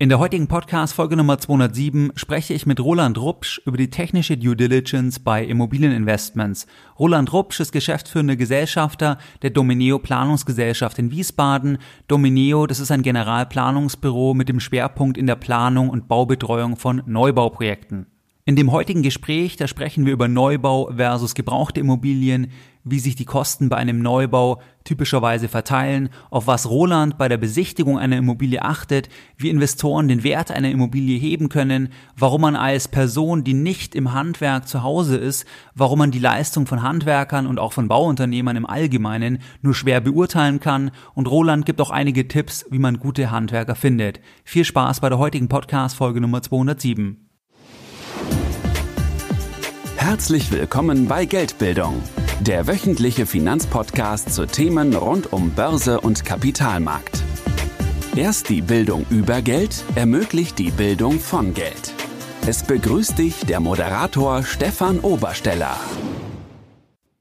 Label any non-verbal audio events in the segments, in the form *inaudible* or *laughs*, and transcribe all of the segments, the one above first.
In der heutigen Podcast-Folge Nummer 207 spreche ich mit Roland Rupsch über die technische Due Diligence bei Immobilieninvestments. Roland Rupsch ist geschäftsführender Gesellschafter der Domineo Planungsgesellschaft in Wiesbaden. Domineo, das ist ein Generalplanungsbüro mit dem Schwerpunkt in der Planung und Baubetreuung von Neubauprojekten. In dem heutigen Gespräch, da sprechen wir über Neubau versus gebrauchte Immobilien, wie sich die Kosten bei einem Neubau typischerweise verteilen, auf was Roland bei der Besichtigung einer Immobilie achtet, wie Investoren den Wert einer Immobilie heben können, warum man als Person, die nicht im Handwerk zu Hause ist, warum man die Leistung von Handwerkern und auch von Bauunternehmern im Allgemeinen nur schwer beurteilen kann und Roland gibt auch einige Tipps, wie man gute Handwerker findet. Viel Spaß bei der heutigen Podcast Folge Nummer 207. Herzlich willkommen bei Geldbildung, der wöchentliche Finanzpodcast zu Themen rund um Börse und Kapitalmarkt. Erst die Bildung über Geld ermöglicht die Bildung von Geld. Es begrüßt dich der Moderator Stefan Obersteller.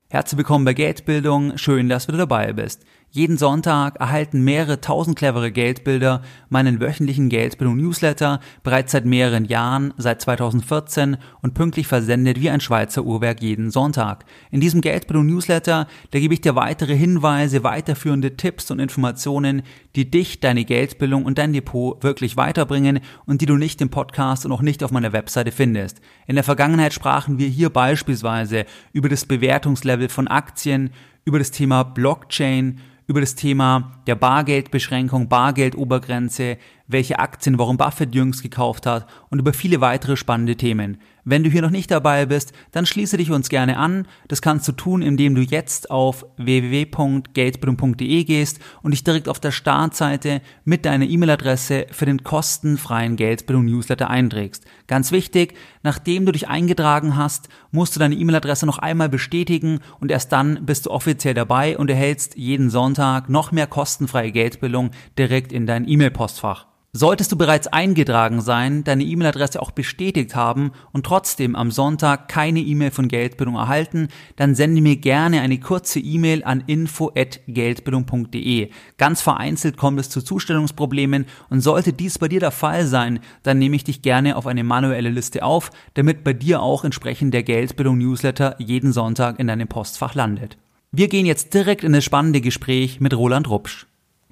Herzlich willkommen bei Geldbildung, schön, dass du dabei bist. Jeden Sonntag erhalten mehrere tausend clevere Geldbilder meinen wöchentlichen Geldbildung-Newsletter, bereits seit mehreren Jahren, seit 2014 und pünktlich versendet wie ein Schweizer Uhrwerk jeden Sonntag. In diesem Geldbildung-Newsletter, da gebe ich dir weitere Hinweise, weiterführende Tipps und Informationen, die dich, deine Geldbildung und dein Depot wirklich weiterbringen und die du nicht im Podcast und auch nicht auf meiner Webseite findest. In der Vergangenheit sprachen wir hier beispielsweise über das Bewertungslevel von Aktien, über das Thema Blockchain, über das Thema der Bargeldbeschränkung, Bargeldobergrenze, welche Aktien Warren Buffett jüngst gekauft hat und über viele weitere spannende Themen. Wenn du hier noch nicht dabei bist, dann schließe dich uns gerne an. Das kannst du tun, indem du jetzt auf www.geldbildung.de gehst und dich direkt auf der Startseite mit deiner E-Mail-Adresse für den kostenfreien Geldbildung-Newsletter einträgst. Ganz wichtig, nachdem du dich eingetragen hast, musst du deine E-Mail-Adresse noch einmal bestätigen und erst dann bist du offiziell dabei und erhältst jeden Sonntag noch mehr kostenfreie Geldbildung direkt in dein E-Mail-Postfach. Solltest du bereits eingetragen sein, deine E-Mail-Adresse auch bestätigt haben und trotzdem am Sonntag keine E-Mail von Geldbildung erhalten, dann sende mir gerne eine kurze E-Mail an info@geldbildung.de. Ganz vereinzelt kommt es zu Zustellungsproblemen und sollte dies bei dir der Fall sein, dann nehme ich dich gerne auf eine manuelle Liste auf, damit bei dir auch entsprechend der Geldbildung Newsletter jeden Sonntag in deinem Postfach landet. Wir gehen jetzt direkt in das spannende Gespräch mit Roland Rupsch.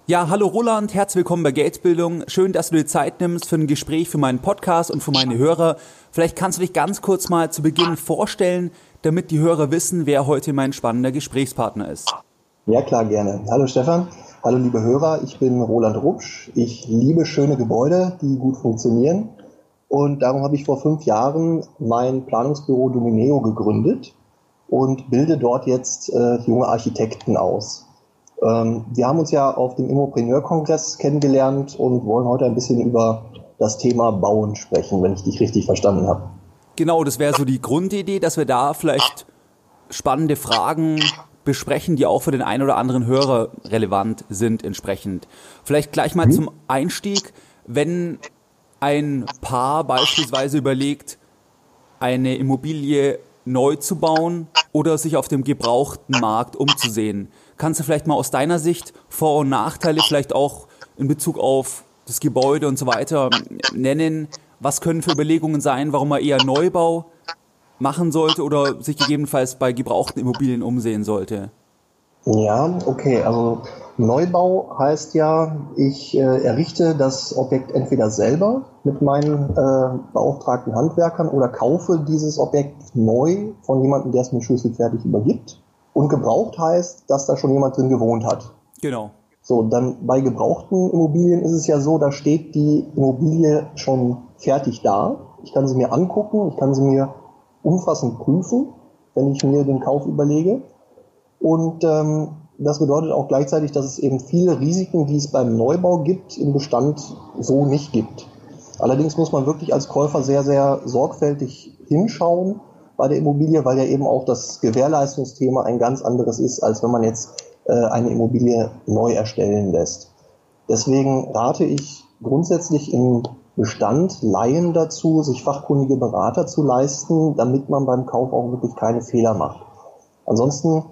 Ja, hallo Roland, herzlich willkommen bei Geldbildung. Schön, dass du dir Zeit nimmst für ein Gespräch für meinen Podcast und für meine Hörer. Vielleicht kannst du dich ganz kurz mal zu Beginn vorstellen, damit die Hörer wissen, wer heute mein spannender Gesprächspartner ist. Ja, klar, gerne. Hallo Stefan, hallo liebe Hörer, ich bin Roland Rupsch. Ich liebe schöne Gebäude, die gut funktionieren. Und darum habe ich vor fünf Jahren mein Planungsbüro Domineo gegründet und bilde dort jetzt äh, junge Architekten aus. Ähm, wir haben uns ja auf dem Immopreneur-Kongress kennengelernt und wollen heute ein bisschen über das Thema Bauen sprechen, wenn ich dich richtig verstanden habe. Genau, das wäre so die Grundidee, dass wir da vielleicht spannende Fragen besprechen, die auch für den einen oder anderen Hörer relevant sind entsprechend. Vielleicht gleich mal mhm. zum Einstieg, wenn ein Paar beispielsweise überlegt, eine Immobilie neu zu bauen oder sich auf dem gebrauchten Markt umzusehen. Kannst du vielleicht mal aus deiner Sicht Vor- und Nachteile vielleicht auch in Bezug auf das Gebäude und so weiter nennen? Was können für Überlegungen sein, warum man eher Neubau machen sollte oder sich gegebenenfalls bei gebrauchten Immobilien umsehen sollte? Ja, okay. Also Neubau heißt ja, ich äh, errichte das Objekt entweder selber mit meinen äh, beauftragten Handwerkern oder kaufe dieses Objekt neu von jemandem, der es mir schlüsselfertig übergibt. Und gebraucht heißt, dass da schon jemand drin gewohnt hat. Genau. So, dann bei gebrauchten Immobilien ist es ja so, da steht die Immobilie schon fertig da. Ich kann sie mir angucken, ich kann sie mir umfassend prüfen, wenn ich mir den Kauf überlege. Und ähm, das bedeutet auch gleichzeitig, dass es eben viele Risiken, die es beim Neubau gibt, im Bestand so nicht gibt. Allerdings muss man wirklich als Käufer sehr, sehr sorgfältig hinschauen bei der Immobilie, weil ja eben auch das Gewährleistungsthema ein ganz anderes ist, als wenn man jetzt äh, eine Immobilie neu erstellen lässt. Deswegen rate ich grundsätzlich im Bestand Laien dazu, sich fachkundige Berater zu leisten, damit man beim Kauf auch wirklich keine Fehler macht. Ansonsten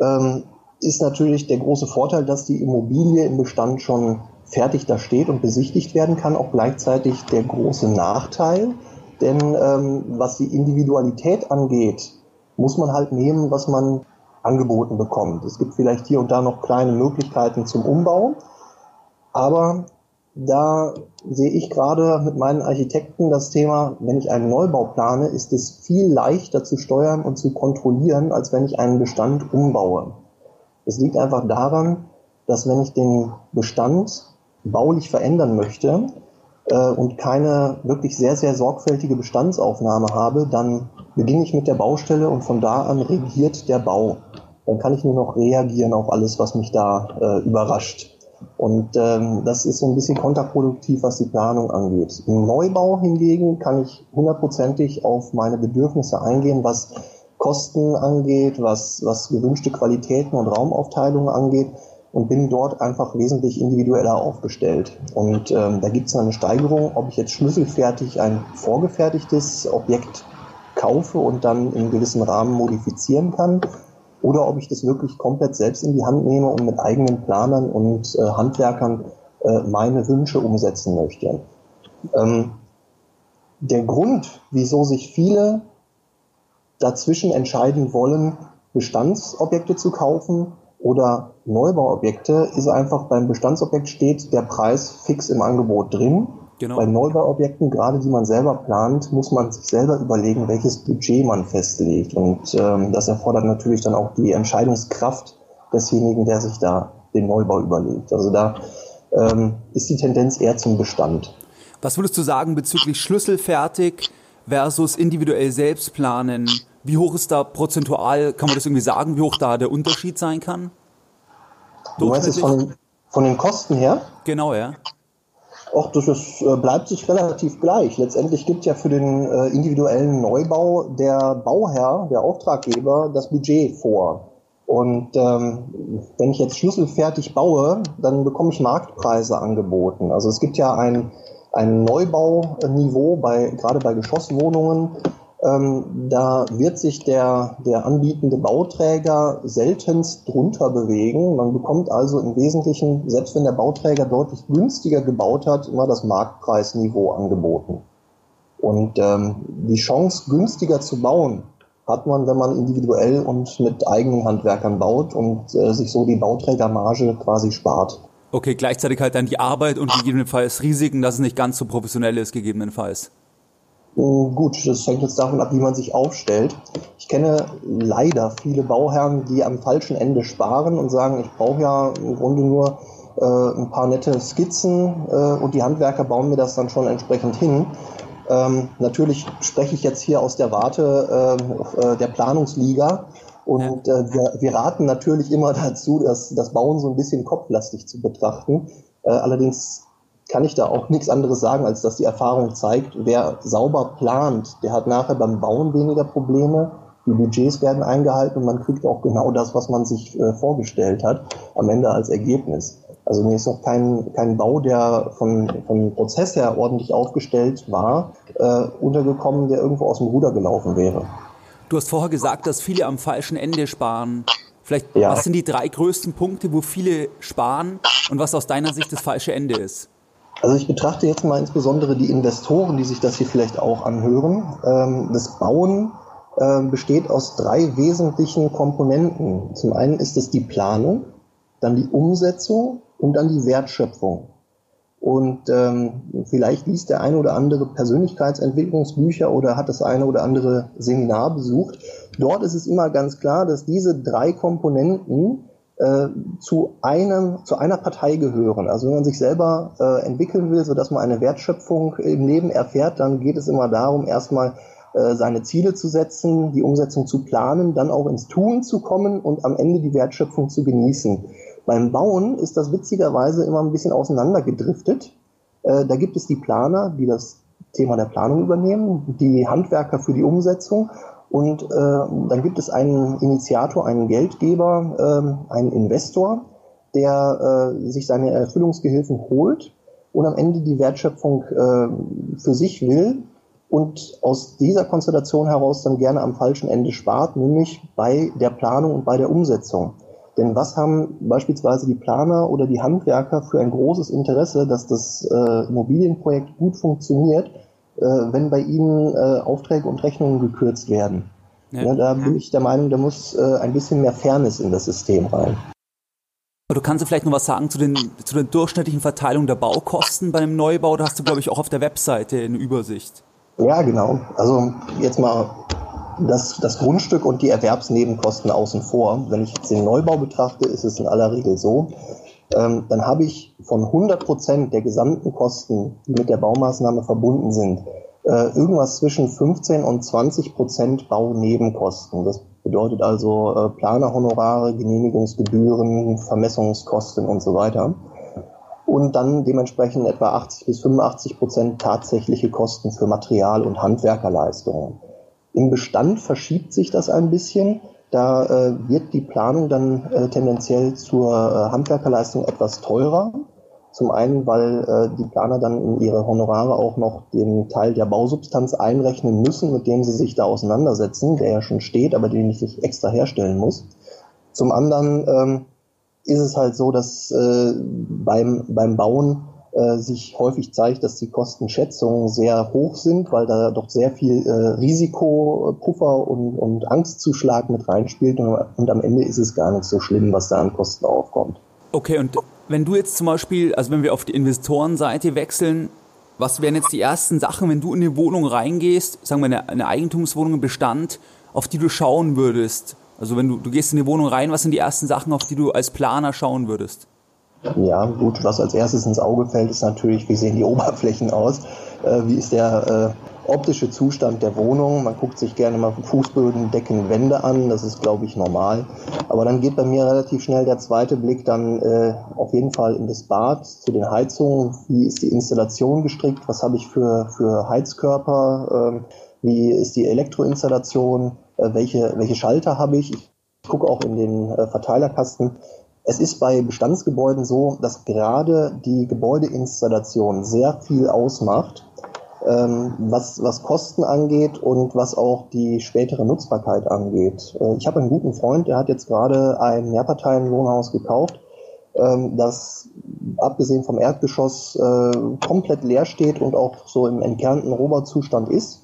ähm, ist natürlich der große Vorteil, dass die Immobilie im Bestand schon fertig da steht und besichtigt werden kann, auch gleichzeitig der große Nachteil. Denn ähm, was die Individualität angeht, muss man halt nehmen, was man angeboten bekommt. Es gibt vielleicht hier und da noch kleine Möglichkeiten zum Umbau, aber da sehe ich gerade mit meinen Architekten das Thema, wenn ich einen Neubau plane, ist es viel leichter zu steuern und zu kontrollieren, als wenn ich einen Bestand umbaue. Es liegt einfach daran, dass wenn ich den Bestand baulich verändern möchte äh, und keine wirklich sehr, sehr sorgfältige Bestandsaufnahme habe, dann beginne ich mit der Baustelle und von da an regiert der Bau. Dann kann ich nur noch reagieren auf alles, was mich da äh, überrascht. Und ähm, das ist so ein bisschen kontraproduktiv, was die Planung angeht. Im Neubau hingegen kann ich hundertprozentig auf meine Bedürfnisse eingehen, was Kosten angeht, was, was gewünschte Qualitäten und Raumaufteilungen angeht und bin dort einfach wesentlich individueller aufgestellt. Und ähm, da gibt es eine Steigerung, ob ich jetzt schlüsselfertig ein vorgefertigtes Objekt kaufe und dann in gewissen Rahmen modifizieren kann oder ob ich das wirklich komplett selbst in die Hand nehme und mit eigenen Planern und äh, Handwerkern äh, meine Wünsche umsetzen möchte. Ähm, der Grund, wieso sich viele dazwischen entscheiden wollen, Bestandsobjekte zu kaufen oder Neubauobjekte, ist einfach beim Bestandsobjekt steht der Preis fix im Angebot drin Genau. Bei Neubauobjekten, gerade die man selber plant, muss man sich selber überlegen, welches Budget man festlegt. Und ähm, das erfordert natürlich dann auch die Entscheidungskraft desjenigen, der sich da den Neubau überlegt. Also da ähm, ist die Tendenz eher zum Bestand. Was würdest du sagen bezüglich schlüsselfertig versus individuell selbst planen? Wie hoch ist da prozentual, kann man das irgendwie sagen, wie hoch da der Unterschied sein kann? Du meinst es von, von den Kosten her? Genau, ja. Och, das ist, äh, bleibt sich relativ gleich. Letztendlich gibt ja für den äh, individuellen Neubau der Bauherr, der Auftraggeber, das Budget vor. Und ähm, wenn ich jetzt schlüsselfertig baue, dann bekomme ich Marktpreise angeboten. Also es gibt ja ein, ein Neubauniveau bei gerade bei Geschosswohnungen, ähm, da wird sich der, der anbietende Bauträger seltenst drunter bewegen. Man bekommt also im Wesentlichen, selbst wenn der Bauträger deutlich günstiger gebaut hat, immer das Marktpreisniveau angeboten. Und ähm, die Chance, günstiger zu bauen, hat man, wenn man individuell und mit eigenen Handwerkern baut und äh, sich so die Bauträgermarge quasi spart. Okay, gleichzeitig halt dann die Arbeit und gegebenenfalls Risiken, dass es nicht ganz so professionell ist, gegebenenfalls. Hm, gut, das hängt jetzt davon ab, wie man sich aufstellt. Ich kenne leider viele Bauherren, die am falschen Ende sparen und sagen, ich brauche ja im Grunde nur äh, ein paar nette Skizzen äh, und die Handwerker bauen mir das dann schon entsprechend hin. Ähm, natürlich spreche ich jetzt hier aus der Warte äh, äh der Planungsliga und äh, wir, wir, raten natürlich immer *laughs* dazu, dass das Bauen so ein bisschen kopflastig zu betrachten. Äh, allerdings kann ich da auch nichts anderes sagen, als dass die Erfahrung zeigt, wer sauber plant, der hat nachher beim Bauen weniger Probleme. Die Budgets werden eingehalten und man kriegt auch genau das, was man sich äh, vorgestellt hat, am Ende als Ergebnis. Also mir ist noch kein, kein Bau, der von, vom Prozess her ordentlich aufgestellt war, äh, untergekommen, der irgendwo aus dem Ruder gelaufen wäre. Du hast vorher gesagt, dass viele am falschen Ende sparen. Vielleicht, ja. was sind die drei größten Punkte, wo viele sparen und was aus deiner Sicht das falsche Ende ist? Also ich betrachte jetzt mal insbesondere die Investoren, die sich das hier vielleicht auch anhören. Ähm, das Bauen ähm, besteht aus drei wesentlichen Komponenten. Zum einen ist es die Planung, dann die Umsetzung und dann die Wertschöpfung. Und ähm, vielleicht liest der eine oder andere Persönlichkeitsentwicklungsbücher oder hat das eine oder andere Seminar besucht. Dort ist es immer ganz klar, dass diese drei Komponenten äh, zu einem zu einer Partei gehören. Also wenn man sich selber äh, entwickeln will, so dass man eine Wertschöpfung im Leben erfährt, dann geht es immer darum, erstmal äh, seine Ziele zu setzen, die Umsetzung zu planen, dann auch ins Tun zu kommen und am Ende die Wertschöpfung zu genießen. Beim Bauen ist das witzigerweise immer ein bisschen auseinandergedriftet. Äh, da gibt es die Planer, die das Thema der Planung übernehmen, die Handwerker für die Umsetzung und äh, dann gibt es einen Initiator, einen Geldgeber, äh, einen Investor, der äh, sich seine Erfüllungsgehilfen holt und am Ende die Wertschöpfung äh, für sich will und aus dieser Konstellation heraus dann gerne am falschen Ende spart, nämlich bei der Planung und bei der Umsetzung. Denn was haben beispielsweise die Planer oder die Handwerker für ein großes Interesse, dass das äh, Immobilienprojekt gut funktioniert, wenn bei ihnen äh, Aufträge und Rechnungen gekürzt werden? Ja. ja da bin ich der Meinung, da muss äh, ein bisschen mehr Fairness in das System rein. Du kannst du vielleicht noch was sagen zu den, zu den durchschnittlichen Verteilungen der Baukosten bei einem Neubau? Da hast du, glaube ich, auch auf der Webseite eine Übersicht. Ja, genau. Also jetzt mal das, das Grundstück und die Erwerbsnebenkosten außen vor. Wenn ich jetzt den Neubau betrachte, ist es in aller Regel so, ähm, dann habe ich von 100 Prozent der gesamten Kosten, die mit der Baumaßnahme verbunden sind, äh, irgendwas zwischen 15 und 20 Prozent Baunebenkosten. Das bedeutet also äh, Planerhonorare, Genehmigungsgebühren, Vermessungskosten und so weiter. Und dann dementsprechend etwa 80 bis 85 Prozent tatsächliche Kosten für Material- und Handwerkerleistungen. Im Bestand verschiebt sich das ein bisschen. Da äh, wird die Planung dann äh, tendenziell zur äh, Handwerkerleistung etwas teurer. Zum einen, weil äh, die Planer dann in ihre Honorare auch noch den Teil der Bausubstanz einrechnen müssen, mit dem sie sich da auseinandersetzen, der ja schon steht, aber den ich nicht extra herstellen muss. Zum anderen ähm, ist es halt so, dass äh, beim, beim Bauen äh, sich häufig zeigt, dass die Kostenschätzungen sehr hoch sind, weil da doch sehr viel äh, Risikopuffer und, und Angstzuschlag mit reinspielt und, und am Ende ist es gar nicht so schlimm, was da an Kosten aufkommt. Okay, und wenn du jetzt zum Beispiel, also wenn wir auf die Investorenseite wechseln, was wären jetzt die ersten Sachen, wenn du in eine Wohnung reingehst, sagen wir eine, eine Eigentumswohnung im Bestand, auf die du schauen würdest? Also wenn du, du gehst in die Wohnung rein, was sind die ersten Sachen, auf die du als Planer schauen würdest? Ja, gut, was als erstes ins Auge fällt, ist natürlich, wie sehen die *laughs* Oberflächen aus, äh, wie ist der äh, optische Zustand der Wohnung. Man guckt sich gerne mal Fußböden, Decken, Wände an, das ist, glaube ich, normal. Aber dann geht bei mir relativ schnell der zweite Blick dann äh, auf jeden Fall in das Bad, zu den Heizungen. Wie ist die Installation gestrickt? Was habe ich für, für Heizkörper? Ähm, wie ist die Elektroinstallation? Äh, welche, welche Schalter habe ich? Ich gucke auch in den äh, Verteilerkasten. Es ist bei Bestandsgebäuden so, dass gerade die Gebäudeinstallation sehr viel ausmacht, ähm, was, was Kosten angeht und was auch die spätere Nutzbarkeit angeht. Äh, ich habe einen guten Freund, der hat jetzt gerade ein Mehrparteienwohnhaus gekauft, ähm, das abgesehen vom Erdgeschoss äh, komplett leer steht und auch so im entkernten Rohbauzustand ist.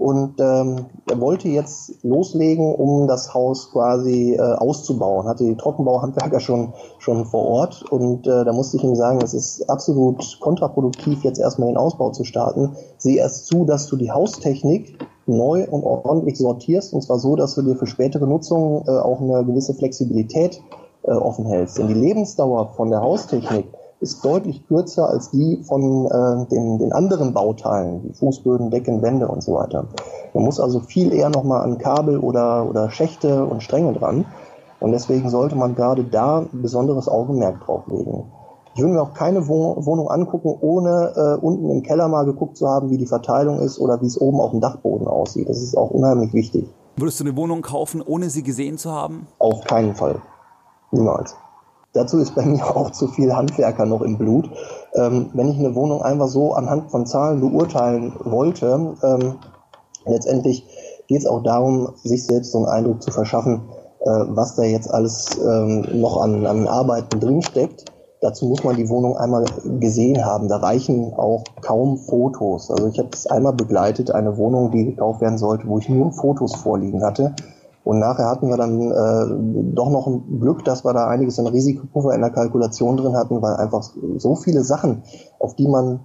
Und ähm, er wollte jetzt loslegen, um das Haus quasi äh, auszubauen. Hatte die Trockenbauhandwerker schon, schon vor Ort. Und äh, da musste ich ihm sagen, es ist absolut kontraproduktiv, jetzt erstmal den Ausbau zu starten. Sieh erst zu, dass du die Haustechnik neu und ordentlich sortierst. Und zwar so, dass du dir für spätere Nutzung äh, auch eine gewisse Flexibilität äh, offen hältst. Denn die Lebensdauer von der Haustechnik ist deutlich kürzer als die von äh, den, den anderen Bauteilen, wie Fußböden, Decken, Wände und so weiter. Man muss also viel eher nochmal an Kabel oder, oder Schächte und Stränge dran. Und deswegen sollte man gerade da besonderes Augenmerk drauf legen. Ich würde mir auch keine Wohnung angucken, ohne äh, unten im Keller mal geguckt zu haben, wie die Verteilung ist oder wie es oben auf dem Dachboden aussieht. Das ist auch unheimlich wichtig. Würdest du eine Wohnung kaufen, ohne sie gesehen zu haben? Auf keinen Fall. Niemals. Dazu ist bei *laughs* mir auch zu viel Handwerker noch im Blut. Ähm, wenn ich eine Wohnung einfach so anhand von Zahlen beurteilen wollte, ähm, letztendlich geht es auch darum, sich selbst so einen Eindruck zu verschaffen, äh, was da jetzt alles ähm, noch an, an Arbeiten drinsteckt. Dazu muss man die Wohnung einmal gesehen haben. Da reichen auch kaum Fotos. Also ich habe es einmal begleitet, eine Wohnung, die gekauft werden sollte, wo ich nur Fotos vorliegen hatte. Und nachher hatten wir dann äh, doch noch ein Glück, dass wir da einiges an Risikopuffer in der Kalkulation drin hatten, weil einfach so viele Sachen, auf die man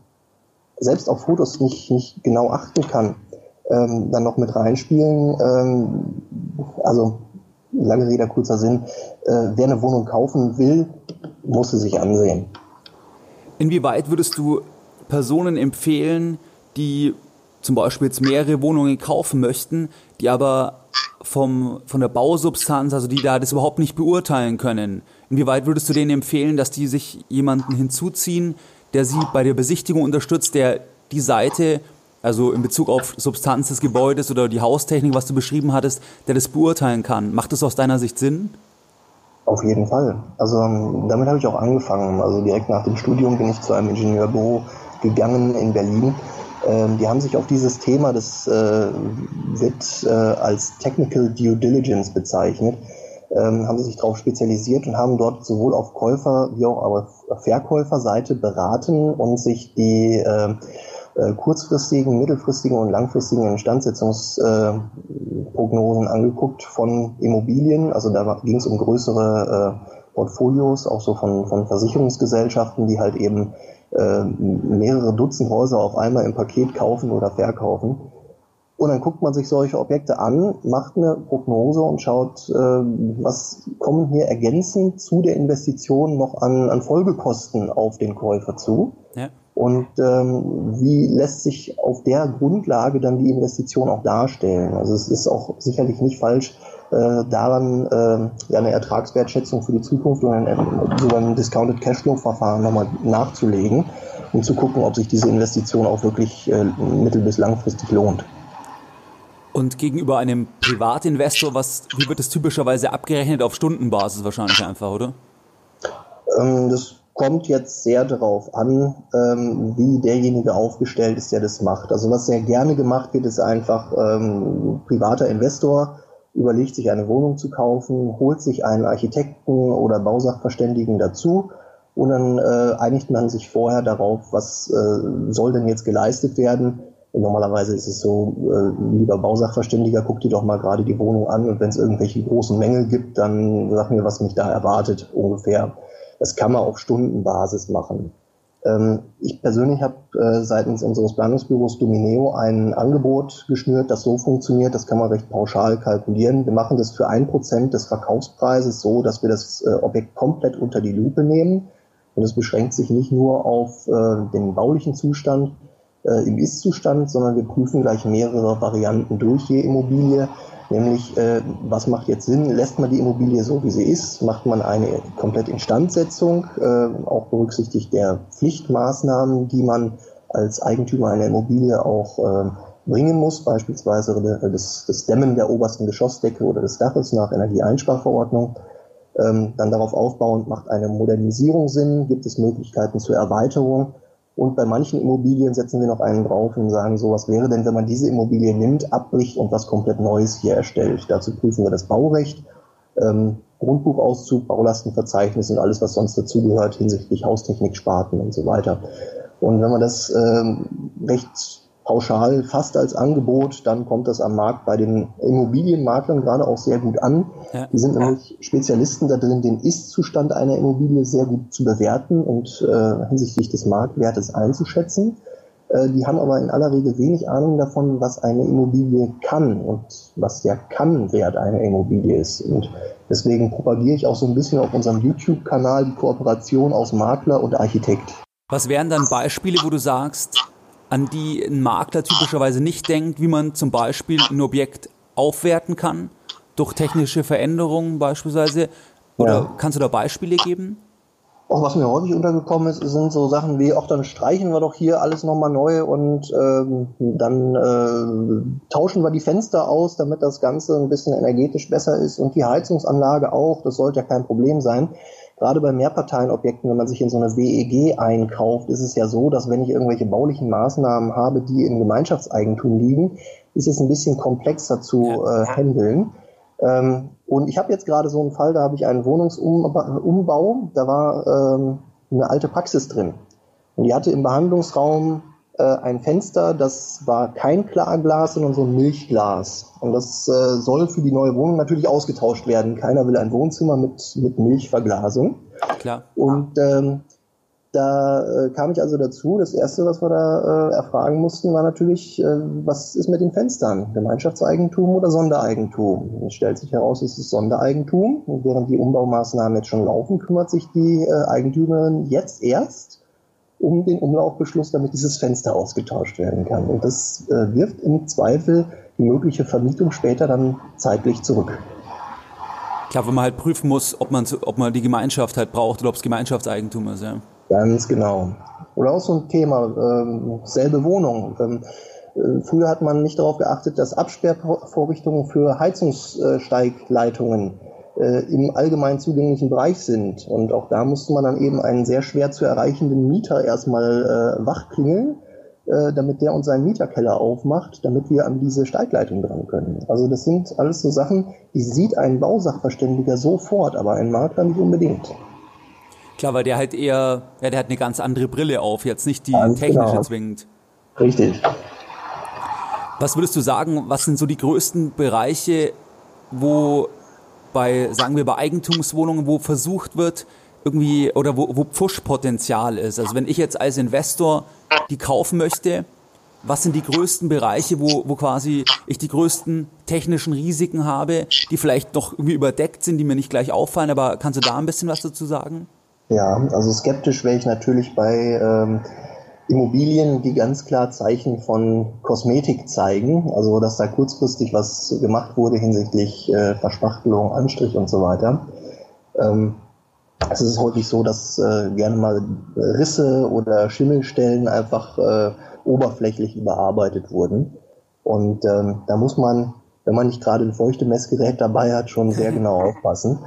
selbst auf Fotos nicht, nicht genau achten kann, ähm, dann noch mit reinspielen. Ähm, also lange Rede, kurzer Sinn. Äh, wer eine Wohnung kaufen will, muss sie sich ansehen. Inwieweit würdest du Personen empfehlen, die zum Beispiel jetzt mehrere Wohnungen kaufen möchten, die aber vom, von der Bausubstanz, also die da das überhaupt nicht beurteilen können. Inwieweit würdest du denen empfehlen, dass die sich jemanden hinzuziehen, der sie bei der Besichtigung unterstützt, der die Seite, also in Bezug auf Substanz des Gebäudes oder die Haustechnik, was du beschrieben hattest, der das beurteilen kann? Macht das aus deiner Sicht Sinn? Auf jeden Fall. Also ähm, damit habe ich auch angefangen. Also direkt nach dem Studium bin ich zu einem Ingenieurbüro gegangen in Berlin ähm, die haben sich auf dieses Thema, das äh, wird äh, als Technical Due Diligence bezeichnet, ähm, haben sie sich darauf spezialisiert und haben dort sowohl auf Käufer- wie auch auf Verkäuferseite beraten und sich die äh, äh, kurzfristigen, mittelfristigen und langfristigen Instandsetzungsprognosen äh, angeguckt von Immobilien. Also da ging es um größere äh, Portfolios, auch so von, von Versicherungsgesellschaften, die halt eben äh, mehrere Dutzend Häuser auf einmal im Paket kaufen oder verkaufen. Und dann guckt man sich solche Objekte an, macht eine Prognose und schaut, äh, was kommen hier ergänzend zu der Investition noch an, an Folgekosten auf den Käufer zu. Ja. Und ähm, wie lässt sich auf der Grundlage dann die Investition auch darstellen? Also es ist auch sicherlich nicht falsch, daran äh, ja, eine Ertragswertschätzung für die Zukunft oder ein, sogar ein Discounted Cashflow-Verfahren nochmal nachzulegen, um zu gucken, ob sich diese Investition auch wirklich äh, mittel- bis langfristig lohnt. Und gegenüber einem Privatinvestor, was, wie wird das typischerweise abgerechnet? Auf Stundenbasis wahrscheinlich einfach, oder? Ähm, das kommt jetzt sehr darauf an, ähm, wie derjenige aufgestellt ist, der das macht. Also was sehr gerne gemacht wird, ist einfach ähm, privater Investor überlegt sich eine Wohnung zu kaufen, holt sich einen Architekten oder Bausachverständigen dazu und dann äh, einigt man sich vorher darauf, was äh, soll denn jetzt geleistet werden Normalerweise ist es so, äh, lieber Bausachverständiger, guck dir doch mal gerade die Wohnung an und wenn es irgendwelche großen Mängel gibt, dann sag mir, was mich da erwartet ungefähr. Das kann man auf Stundenbasis machen. Ähm, ich persönlich habe äh, seitens unseres Planungsbüros Domineo ein Angebot geschnürt, das so funktioniert, das kann man recht pauschal kalkulieren. Wir machen das für ein Prozent des Verkaufspreises so, dass wir das äh, Objekt komplett unter die Lupe nehmen. Und es beschränkt sich nicht nur auf äh, den baulichen Zustand, im Ist-Zustand, sondern wir prüfen gleich mehrere Varianten durch je Immobilie. Nämlich, äh, was macht jetzt Sinn? Lässt man die Immobilie so, wie sie ist? Macht man eine komplett Instandsetzung, äh, auch berücksichtigt der Pflichtmaßnahmen, die man als Eigentümer einer Immobilie auch äh, bringen muss, beispielsweise das, das Dämmen der obersten Geschossdecke oder des Daches nach Energieeinsparverordnung. Ähm, dann darauf aufbauend macht eine Modernisierung Sinn, gibt es Möglichkeiten zur Erweiterung und bei manchen Immobilien setzen wir noch einen drauf und sagen so, was wäre denn, wenn man diese Immobilie nimmt, abbricht und was komplett Neues hier erstellt. Dazu prüfen wir das Baurecht, ähm, Grundbuchauszug, Baulastenverzeichnis und alles, was sonst dazugehört hinsichtlich Haustechnik, Sparten und so weiter. Und wenn man das ähm, recht pauschal fast als Angebot, dann kommt das am Markt bei den Immobilienmaklern gerade auch sehr gut an. Ja. Die sind nämlich Spezialisten da drin, den Ist-Zustand einer Immobilie sehr gut zu bewerten und äh, hinsichtlich des Marktwertes einzuschätzen. Äh, die haben aber in aller Regel wenig Ahnung davon, was eine Immobilie kann und was der Kann-Wert einer Immobilie ist. Und deswegen propagiere ich auch so ein bisschen auf unserem YouTube-Kanal die Kooperation aus Makler und Architekt. Was wären dann Beispiele, wo du sagst, an die ein Makler typischerweise nicht denkt, wie man zum Beispiel ein Objekt aufwerten kann, durch technische Veränderungen beispielsweise. Oder ja. kannst du da Beispiele geben? Auch was mir häufig untergekommen ist, sind so Sachen wie, auch dann streichen wir doch hier alles nochmal neu und ähm, dann äh, tauschen wir die Fenster aus, damit das Ganze ein bisschen energetisch besser ist und die Heizungsanlage auch, das sollte ja kein Problem sein gerade bei Mehrparteienobjekten, wenn man sich in so eine WEG einkauft, ist es ja so, dass wenn ich irgendwelche baulichen Maßnahmen habe, die im Gemeinschaftseigentum liegen, ist es ein bisschen komplexer zu äh, handeln. Ähm, und ich habe jetzt gerade so einen Fall, da habe ich einen Wohnungsumbau, da war ähm, eine alte Praxis drin. Und die hatte im Behandlungsraum äh, ein Fenster, das war kein Klarglas, sondern so ein Milchglas. Und das äh, soll für die neue Wohnung natürlich ausgetauscht werden. Keiner will ein Wohnzimmer mit, mit Milchverglasung. Klar. Und ähm, da äh, kam ich also dazu. Das erste, was wir da äh, erfragen mussten, war natürlich, äh, was ist mit den Fenstern? Gemeinschaftseigentum oder Sondereigentum? Es stellt sich heraus, es ist Sondereigentum. Und während die Umbaumaßnahmen jetzt schon laufen, kümmert sich die äh, Eigentümerin jetzt erst um den Umlaufbeschluss, damit dieses Fenster ausgetauscht werden kann. Und das äh, wirft im Zweifel die mögliche Vermietung später dann zeitlich zurück. Klar, wenn man halt prüfen muss, ob man, ob man die Gemeinschaft halt braucht oder ob es Gemeinschaftseigentum ist. Ja. Ganz genau. Oder auch so ein Thema, ähm, selbe Wohnung. Ähm, äh, früher hat man nicht darauf geachtet, dass Absperrvorrichtungen für Heizungssteigleitungen äh, im allgemein zugänglichen Bereich sind. Und auch da musste man dann eben einen sehr schwer zu erreichenden Mieter erstmal äh, wachklingeln, äh, damit der uns seinen Mieterkeller aufmacht, damit wir an diese Steigleitung dran können. Also das sind alles so Sachen, die sieht ein Bausachverständiger sofort, aber ein Makler nicht unbedingt. Klar, weil der halt eher, ja, der hat eine ganz andere Brille auf, jetzt nicht die ganz technische genau. zwingend. Richtig. Was würdest du sagen, was sind so die größten Bereiche, wo bei, sagen wir, bei Eigentumswohnungen, wo versucht wird, irgendwie oder wo, wo Pfuschpotenzial ist. Also wenn ich jetzt als Investor die kaufen möchte, was sind die größten Bereiche, wo, wo quasi ich die größten technischen Risiken habe, die vielleicht noch irgendwie überdeckt sind, die mir nicht gleich auffallen, aber kannst du da ein bisschen was dazu sagen? Ja, also skeptisch wäre ich natürlich bei ähm, Immobilien, die ganz klar Zeichen von Kosmetik zeigen, also dass da kurzfristig was gemacht wurde hinsichtlich äh, Verspachtelung, Anstrich und so weiter. Ähm, es ist häufig so, dass äh, gerne mal Risse oder Schimmelstellen einfach äh, oberflächlich überarbeitet wurden. Und ähm, da muss man, wenn man nicht gerade ein feuchte Messgerät dabei hat, schon sehr *laughs* genau aufpassen.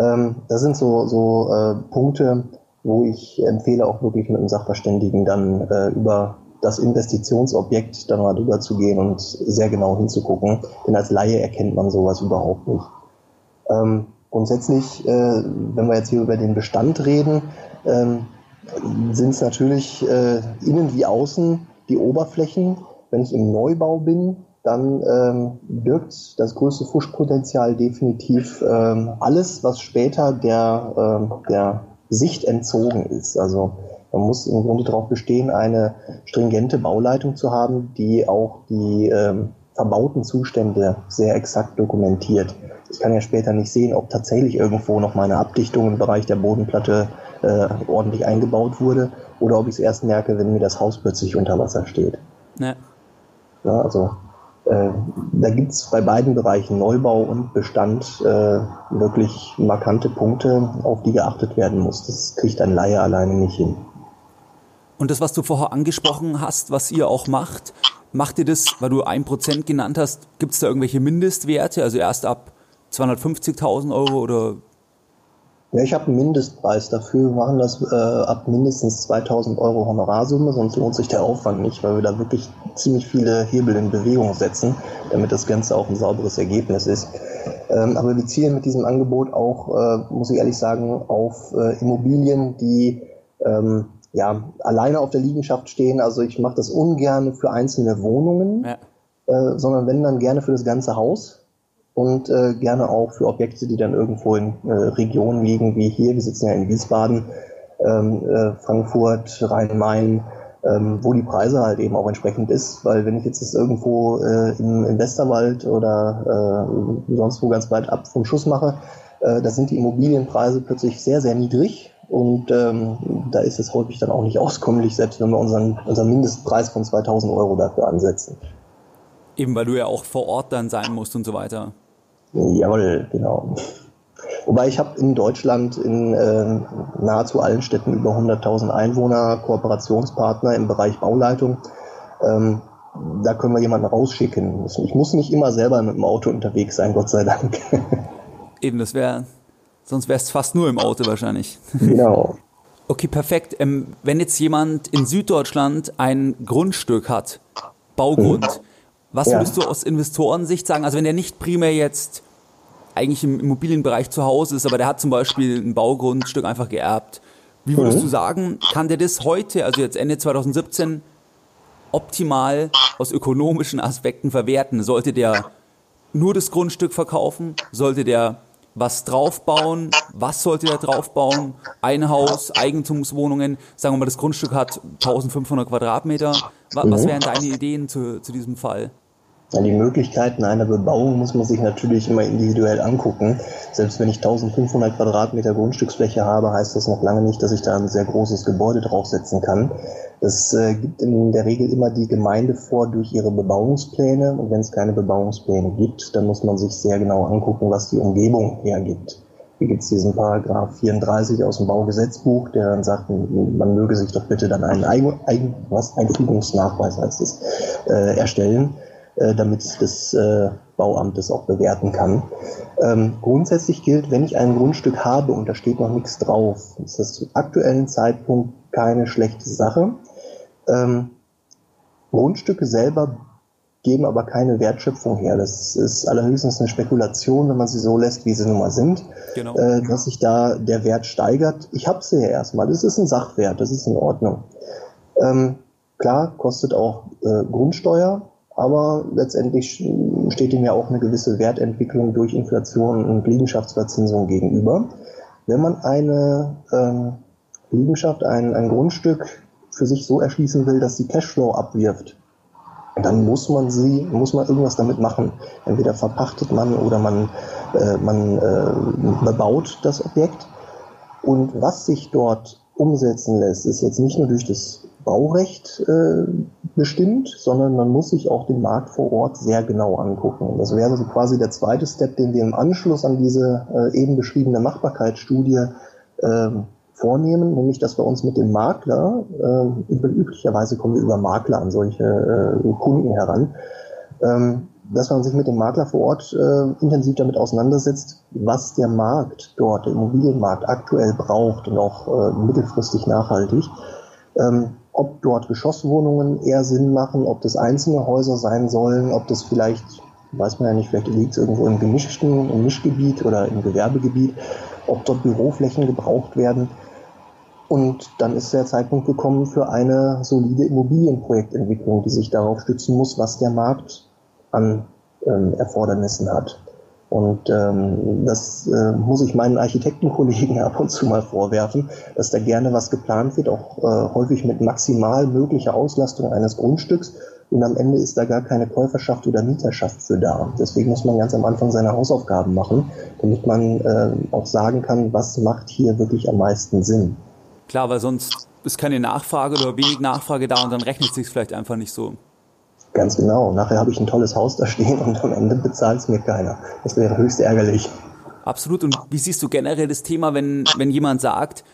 Ähm, das sind so, so äh, Punkte, wo ich empfehle, auch wirklich mit einem Sachverständigen dann äh, über das Investitionsobjekt dann mal drüber zu gehen und sehr genau hinzugucken. Denn als Laie erkennt man sowas überhaupt nicht. Ähm, Grundsätzlich, äh, wenn wir jetzt hier über den Bestand reden, ähm, sind es natürlich äh, innen wie außen die Oberflächen. Wenn ich im Neubau bin, dann ähm, birgt das größte Fuschpotenzial definitiv ähm, alles, was später der, ähm, der Sicht entzogen ist. Also man muss im Grunde darauf bestehen, eine stringente Bauleitung zu haben, die auch die ähm, verbauten Zustände sehr exakt dokumentiert. Ich kann ja später nicht sehen, ob tatsächlich irgendwo noch meine Abdichtung im Bereich der Bodenplatte äh, ordentlich eingebaut wurde oder ob ich es erst merke, wenn mir das Haus plötzlich unter Wasser steht. Ja. ja also da gibt es bei beiden Bereichen Neubau und Bestand äh, wirklich markante Punkte, auf die geachtet werden muss. Das kriegt ein Laie alleine nicht hin. Und das, was du vorher angesprochen hast, was ihr auch macht, macht ihr das, weil du ein Prozent genannt hast, gibt es da irgendwelche Mindestwerte? Also erst ab 250.000 Euro oder? Ja, ich habe einen Mindestpreis dafür. Wir machen das äh, ab mindestens 2000 Euro Honorarsumme, sonst lohnt sich der Aufwand nicht, weil wir da wirklich ziemlich viele Hebel in Bewegung setzen, damit das Ganze auch ein sauberes Ergebnis ist. Ähm, aber wir zielen mit diesem Angebot auch, äh, muss ich ehrlich sagen, auf äh, Immobilien, die ähm, ja alleine auf der Liegenschaft stehen. Also ich mache das ungern für einzelne Wohnungen, ja. äh, sondern wenn dann gerne für das ganze Haus und äh, gerne auch für Objekte, die dann irgendwo in äh, Regionen liegen, wie hier, wir sitzen ja in Wiesbaden, ähm, äh, Frankfurt, Rhein-Main, ähm, wo die Preise halt eben auch entsprechend ist, weil wenn ich jetzt das irgendwo äh, im, im Westerwald oder äh, sonst wo ganz weit ab vom Schuss mache, äh, da sind die Immobilienpreise plötzlich sehr, sehr niedrig. Und ähm, da ist es häufig dann auch nicht *laughs* auskömmlich, selbst wenn wir unseren, unseren Mindestpreis von 2000 Euro dafür ansetzen. Eben weil du ja auch vor Ort dann sein musst und so weiter. Jawohl, genau. Wobei ich habe in Deutschland in äh, nahezu allen Städten über 100.000 Einwohner, Kooperationspartner im Bereich Bauleitung. Ähm, da können wir jemanden rausschicken. Ich muss nicht immer selber mit dem Auto unterwegs sein, Gott sei Dank. *laughs* Eben, das wäre, sonst wäre es fast nur im Auto wahrscheinlich. *laughs* Genau. Okay, perfekt. Ähm, wenn jetzt jemand in Süddeutschland ein Grundstück hat, Baugrund, hm. Was ja. würdest du aus Investorensicht sagen? Also wenn der nicht primär jetzt eigentlich im Immobilienbereich zu Hause ist, aber der hat zum Beispiel ein Baugrundstück einfach geerbt. Wie würdest mhm. du sagen, kann der das heute, also jetzt Ende 2017, optimal aus ökonomischen Aspekten verwerten? Sollte der nur das Grundstück verkaufen? Sollte der was draufbauen? Was sollte der draufbauen? Ein Haus, Eigentumswohnungen? Sagen wir mal, das Grundstück hat 1500 Quadratmeter. Was, mhm. wären deine Ideen zu, zu diesem Fall? Die Möglichkeiten einer Bebauung muss man sich natürlich immer individuell angucken. Selbst wenn ich 1500 Quadratmeter Grundstücksfläche habe, heißt das noch lange nicht, dass ich da ein sehr großes Gebäude draufsetzen kann. Das äh, gibt in der Regel immer die Gemeinde vor durch ihre Bebauungspläne. Und wenn es keine Bebauungspläne gibt, dann muss man sich sehr genau angucken, was die Umgebung hergibt. Hier gibt es diesen Paragraph 34 aus dem Baugesetzbuch, der dann sagt, man möge sich doch bitte dann einen Eigen, Eigen, was, Einfügungsnachweis heißt es, äh, erstellen äh, damit das äh, Bauamt das auch bewerten kann. Ähm, grundsätzlich gilt, wenn ich ein Grundstück habe und da steht noch nichts drauf, ist das zum aktuellen Zeitpunkt keine schlechte Sache. Ähm, Grundstücke selber geben aber keine Wertschöpfung her. Das ist allerhöchstens eine Spekulation, wenn man sie so lässt, wie sie nun mal sind, genau. äh, dass sich da der Wert steigert. Ich habe sie ja erstmal. Das ist ein Sachwert, das ist in Ordnung. Ähm, klar, kostet auch äh, Grundsteuer, aber letztendlich steht ihm ja auch eine gewisse Wertentwicklung durch Inflation und Liegenschaftsverzinsung gegenüber. Wenn man eine ähm, Liegenschaft, ein, ein Grundstück für sich so erschließen will, dass sie Cashflow abwirft, dann muss man sie, muss man irgendwas damit machen. Entweder verpachtet man oder man, äh, man äh, bebaut das Objekt. Und was sich dort umsetzen lässt, ist jetzt nicht nur durch das Baurecht äh, bestimmt, sondern man muss sich auch den Markt vor Ort sehr genau angucken. Das wäre so quasi der zweite Step, den wir im Anschluss an diese äh, eben beschriebene Machbarkeitsstudie äh, vornehmen, nämlich dass wir uns mit dem Makler, äh, üblicherweise kommen wir über Makler an solche äh, Kunden heran, ähm, dass man sich mit dem Makler vor Ort äh, intensiv damit auseinandersetzt, was der Markt dort, der Immobilienmarkt aktuell braucht und auch äh, mittelfristig nachhaltig. Ähm, ob dort Geschosswohnungen eher Sinn machen, ob das einzelne Häuser sein sollen, ob das vielleicht, weiß man ja nicht, vielleicht liegt es irgendwo im gemischten, im Mischgebiet oder im Gewerbegebiet, ob dort Büroflächen gebraucht werden. Und dann ist der Zeitpunkt gekommen für eine solide Immobilienprojektentwicklung, die sich darauf stützen muss, was der Markt an ähm, Erfordernissen hat. Und ähm, das äh, muss ich meinen Architektenkollegen *laughs* ab und zu mal vorwerfen, dass da gerne was geplant wird, auch äh, häufig mit maximal möglicher Auslastung eines Grundstücks. Und am Ende ist da gar keine Käuferschaft oder Mieterschaft für da. Deswegen muss man ganz am Anfang seine Hausaufgaben machen, damit man äh, auch sagen kann, was macht hier wirklich am meisten Sinn. Klar, weil sonst ist keine Nachfrage oder wenig Nachfrage da und dann rechnet sich vielleicht einfach nicht so. Ganz genau. Nachher habe ich ein tolles Haus da stehen und am Ende bezahlt es mir keiner. Das wäre höchst ärgerlich. Absolut. Und wie siehst du generell das Thema, wenn, wenn jemand sagt,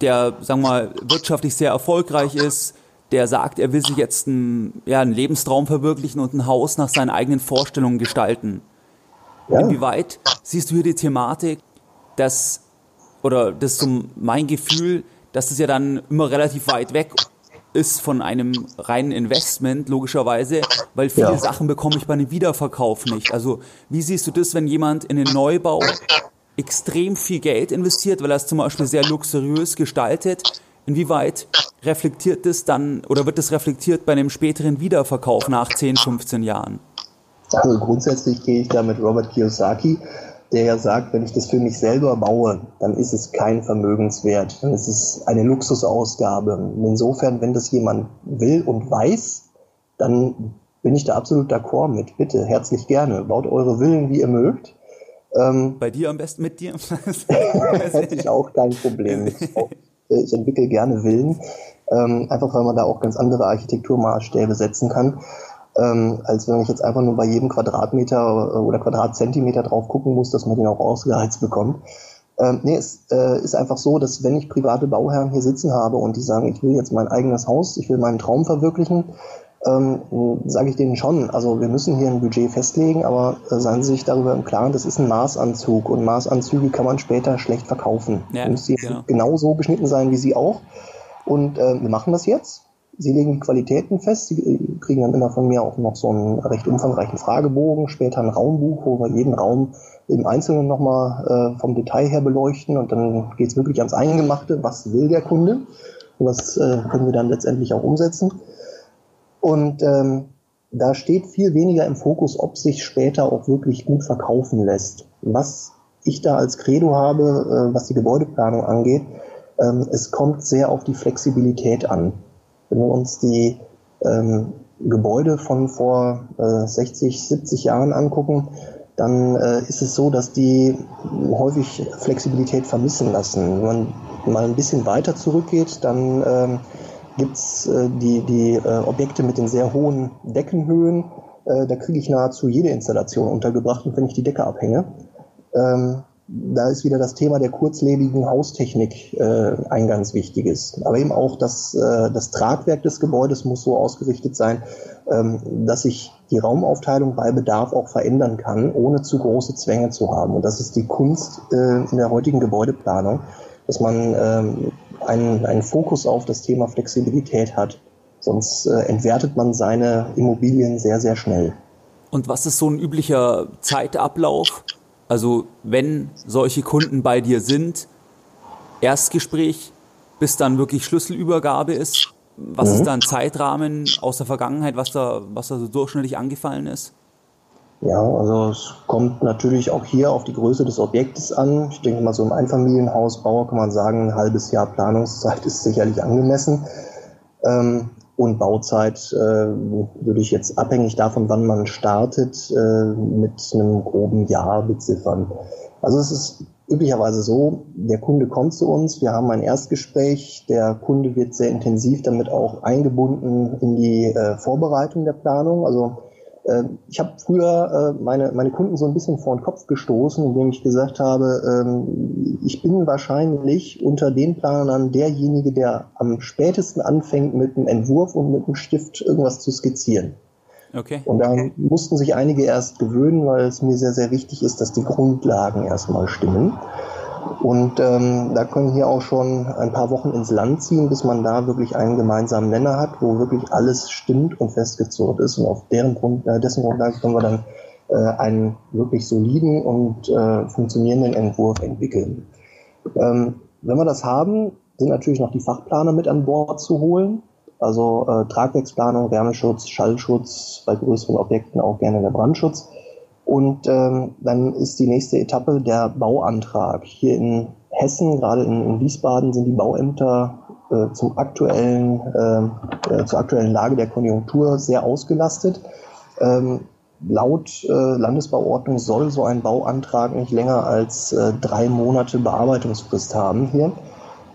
der, sagen wir mal, wirtschaftlich sehr erfolgreich ist, der sagt, er will sich jetzt einen, ja, einen Lebenstraum verwirklichen und ein Haus nach seinen eigenen Vorstellungen gestalten. Ja. Inwieweit siehst du hier die Thematik, dass, oder das ist so mein Gefühl, dass es ja dann immer relativ weit weg ist von einem reinen Investment, logischerweise, weil viele ja. Sachen bekomme ich bei einem Wiederverkauf nicht. Also wie siehst du das, wenn jemand in den Neubau extrem viel Geld investiert, weil er es zum Beispiel sehr luxuriös gestaltet? Inwieweit reflektiert das dann oder wird das reflektiert bei einem späteren Wiederverkauf nach 10, 15 Jahren? Also grundsätzlich gehe ich da mit Robert Kiyosaki der ja sagt, wenn ich das für mich selber baue, dann ist es kein Vermögenswert, dann ist es eine Luxusausgabe. Und insofern, wenn das jemand will und weiß, dann bin ich da absolut d'accord mit. Bitte, herzlich gerne. Baut eure Villen, wie ihr mögt. Ähm, Bei dir am besten mit dir? *laughs* Hätte ich auch kein Problem mit. Ich entwickle gerne Villen, ähm, einfach weil man da auch ganz andere Architekturmaßstäbe setzen kann ähm, als wenn ich jetzt einfach nur bei jedem Quadratmeter äh, oder Quadratzentimeter drauf gucken muss, dass man den auch ausgeheizt bekommt. Ähm, nee, es äh, ist einfach so, dass wenn ich private Bauherren hier sitzen habe und die sagen, ich will jetzt mein eigenes Haus, ich will meinen Traum verwirklichen, ähm, sage ich denen schon, also wir müssen hier ein Budget festlegen, aber äh, seien Sie sich darüber im Klaren, das ist ein Maßanzug und Maßanzüge kann man später schlecht verkaufen. Ja, müssen genau. genau so geschnitten sein wie Sie auch. Und äh, wir machen das jetzt. Sie legen die Qualitäten fest. Sie kriegen dann immer von mir auch noch so einen recht umfangreichen Fragebogen, später ein Raumbuch, wo wir jeden Raum im Einzelnen nochmal äh, vom Detail her beleuchten und dann geht es wirklich ans Eingemachte, was will der Kunde und was äh, können wir dann letztendlich auch umsetzen. Und ähm, da steht viel weniger im Fokus, ob sich später auch wirklich gut verkaufen lässt. Was ich da als Credo habe, äh, was die Gebäudeplanung angeht, ähm, es kommt sehr auf die Flexibilität an. Wenn wir uns die ähm, Gebäude von vor äh, 60, 70 Jahren angucken, dann äh, ist es so, dass die häufig Flexibilität vermissen lassen. Wenn man mal ein bisschen weiter zurückgeht, dann ähm, gibt's äh, die, die äh, Objekte mit den sehr hohen Deckenhöhen. Äh, da kriege ich nahezu jede Installation untergebracht, und wenn ich die Decke abhänge. Ähm, da ist wieder das Thema der kurzlebigen Haustechnik äh, ein ganz wichtiges. Aber eben auch das, äh, das Tragwerk des Gebäudes muss so ausgerichtet sein, ähm, dass ich die Raumaufteilung bei Bedarf auch verändern kann, ohne zu große Zwänge zu haben. Und das ist die Kunst äh, in der heutigen Gebäudeplanung, dass man ähm, einen, einen Fokus auf das Thema Flexibilität hat. Sonst äh, entwertet man seine Immobilien sehr, sehr schnell. Und was ist so ein üblicher Zeitablauf? Also wenn solche Kunden bei dir sind, Erstgespräch, bis dann wirklich Schlüsselübergabe ist, was mhm. ist da ein Zeitrahmen aus der Vergangenheit, was da, was da so durchschnittlich angefallen ist? Ja, also es kommt natürlich auch hier auf die Größe des Objektes an. Ich denke mal, so im Einfamilienhausbau kann man sagen, ein halbes Jahr Planungszeit *laughs* ist sicherlich angemessen. Ähm, und Bauzeit äh, würde ich jetzt abhängig davon, wann man startet, äh, mit einem groben Jahr beziffern. Also es ist üblicherweise so, der Kunde kommt zu uns, wir haben ein Erstgespräch, der Kunde wird sehr intensiv damit auch eingebunden in die äh, Vorbereitung der Planung. Also ich habe früher äh, meine, meine Kunden so ein bisschen vor den Kopf gestoßen, indem ich gesagt habe, ähm, ich bin wahrscheinlich unter den Planern derjenige, der am spätesten anfängt mit einem Entwurf und mit einem Stift irgendwas zu skizzieren. Okay. Und da okay. mussten sich einige erst gewöhnen, weil es mir sehr, sehr wichtig ist, dass die Grundlagen erstmal stimmen. Und ähm, da können hier auch schon ein paar Wochen ins Land ziehen, bis man da wirklich einen gemeinsamen Nenner hat, wo wirklich alles stimmt und festgezurrt ist. Und auf deren Grund, äh, dessen Grundlage können wir dann äh, einen wirklich soliden und äh, funktionierenden Entwurf entwickeln. Ähm, wenn wir das haben, sind natürlich noch die Fachplaner mit an Bord zu holen. Also äh, Tragwerksplanung, Wärmeschutz, Schallschutz, bei größeren Objekten auch gerne der Brandschutz. Und ähm, dann ist die nächste Etappe der Bauantrag. Hier in Hessen, gerade in, in Wiesbaden, sind die Bauämter äh, zum aktuellen, äh, äh, zur aktuellen Lage der Konjunktur sehr ausgelastet. Ähm, laut äh, Landesbauordnung soll so ein Bauantrag nicht länger als äh, drei Monate Bearbeitungsfrist haben hier.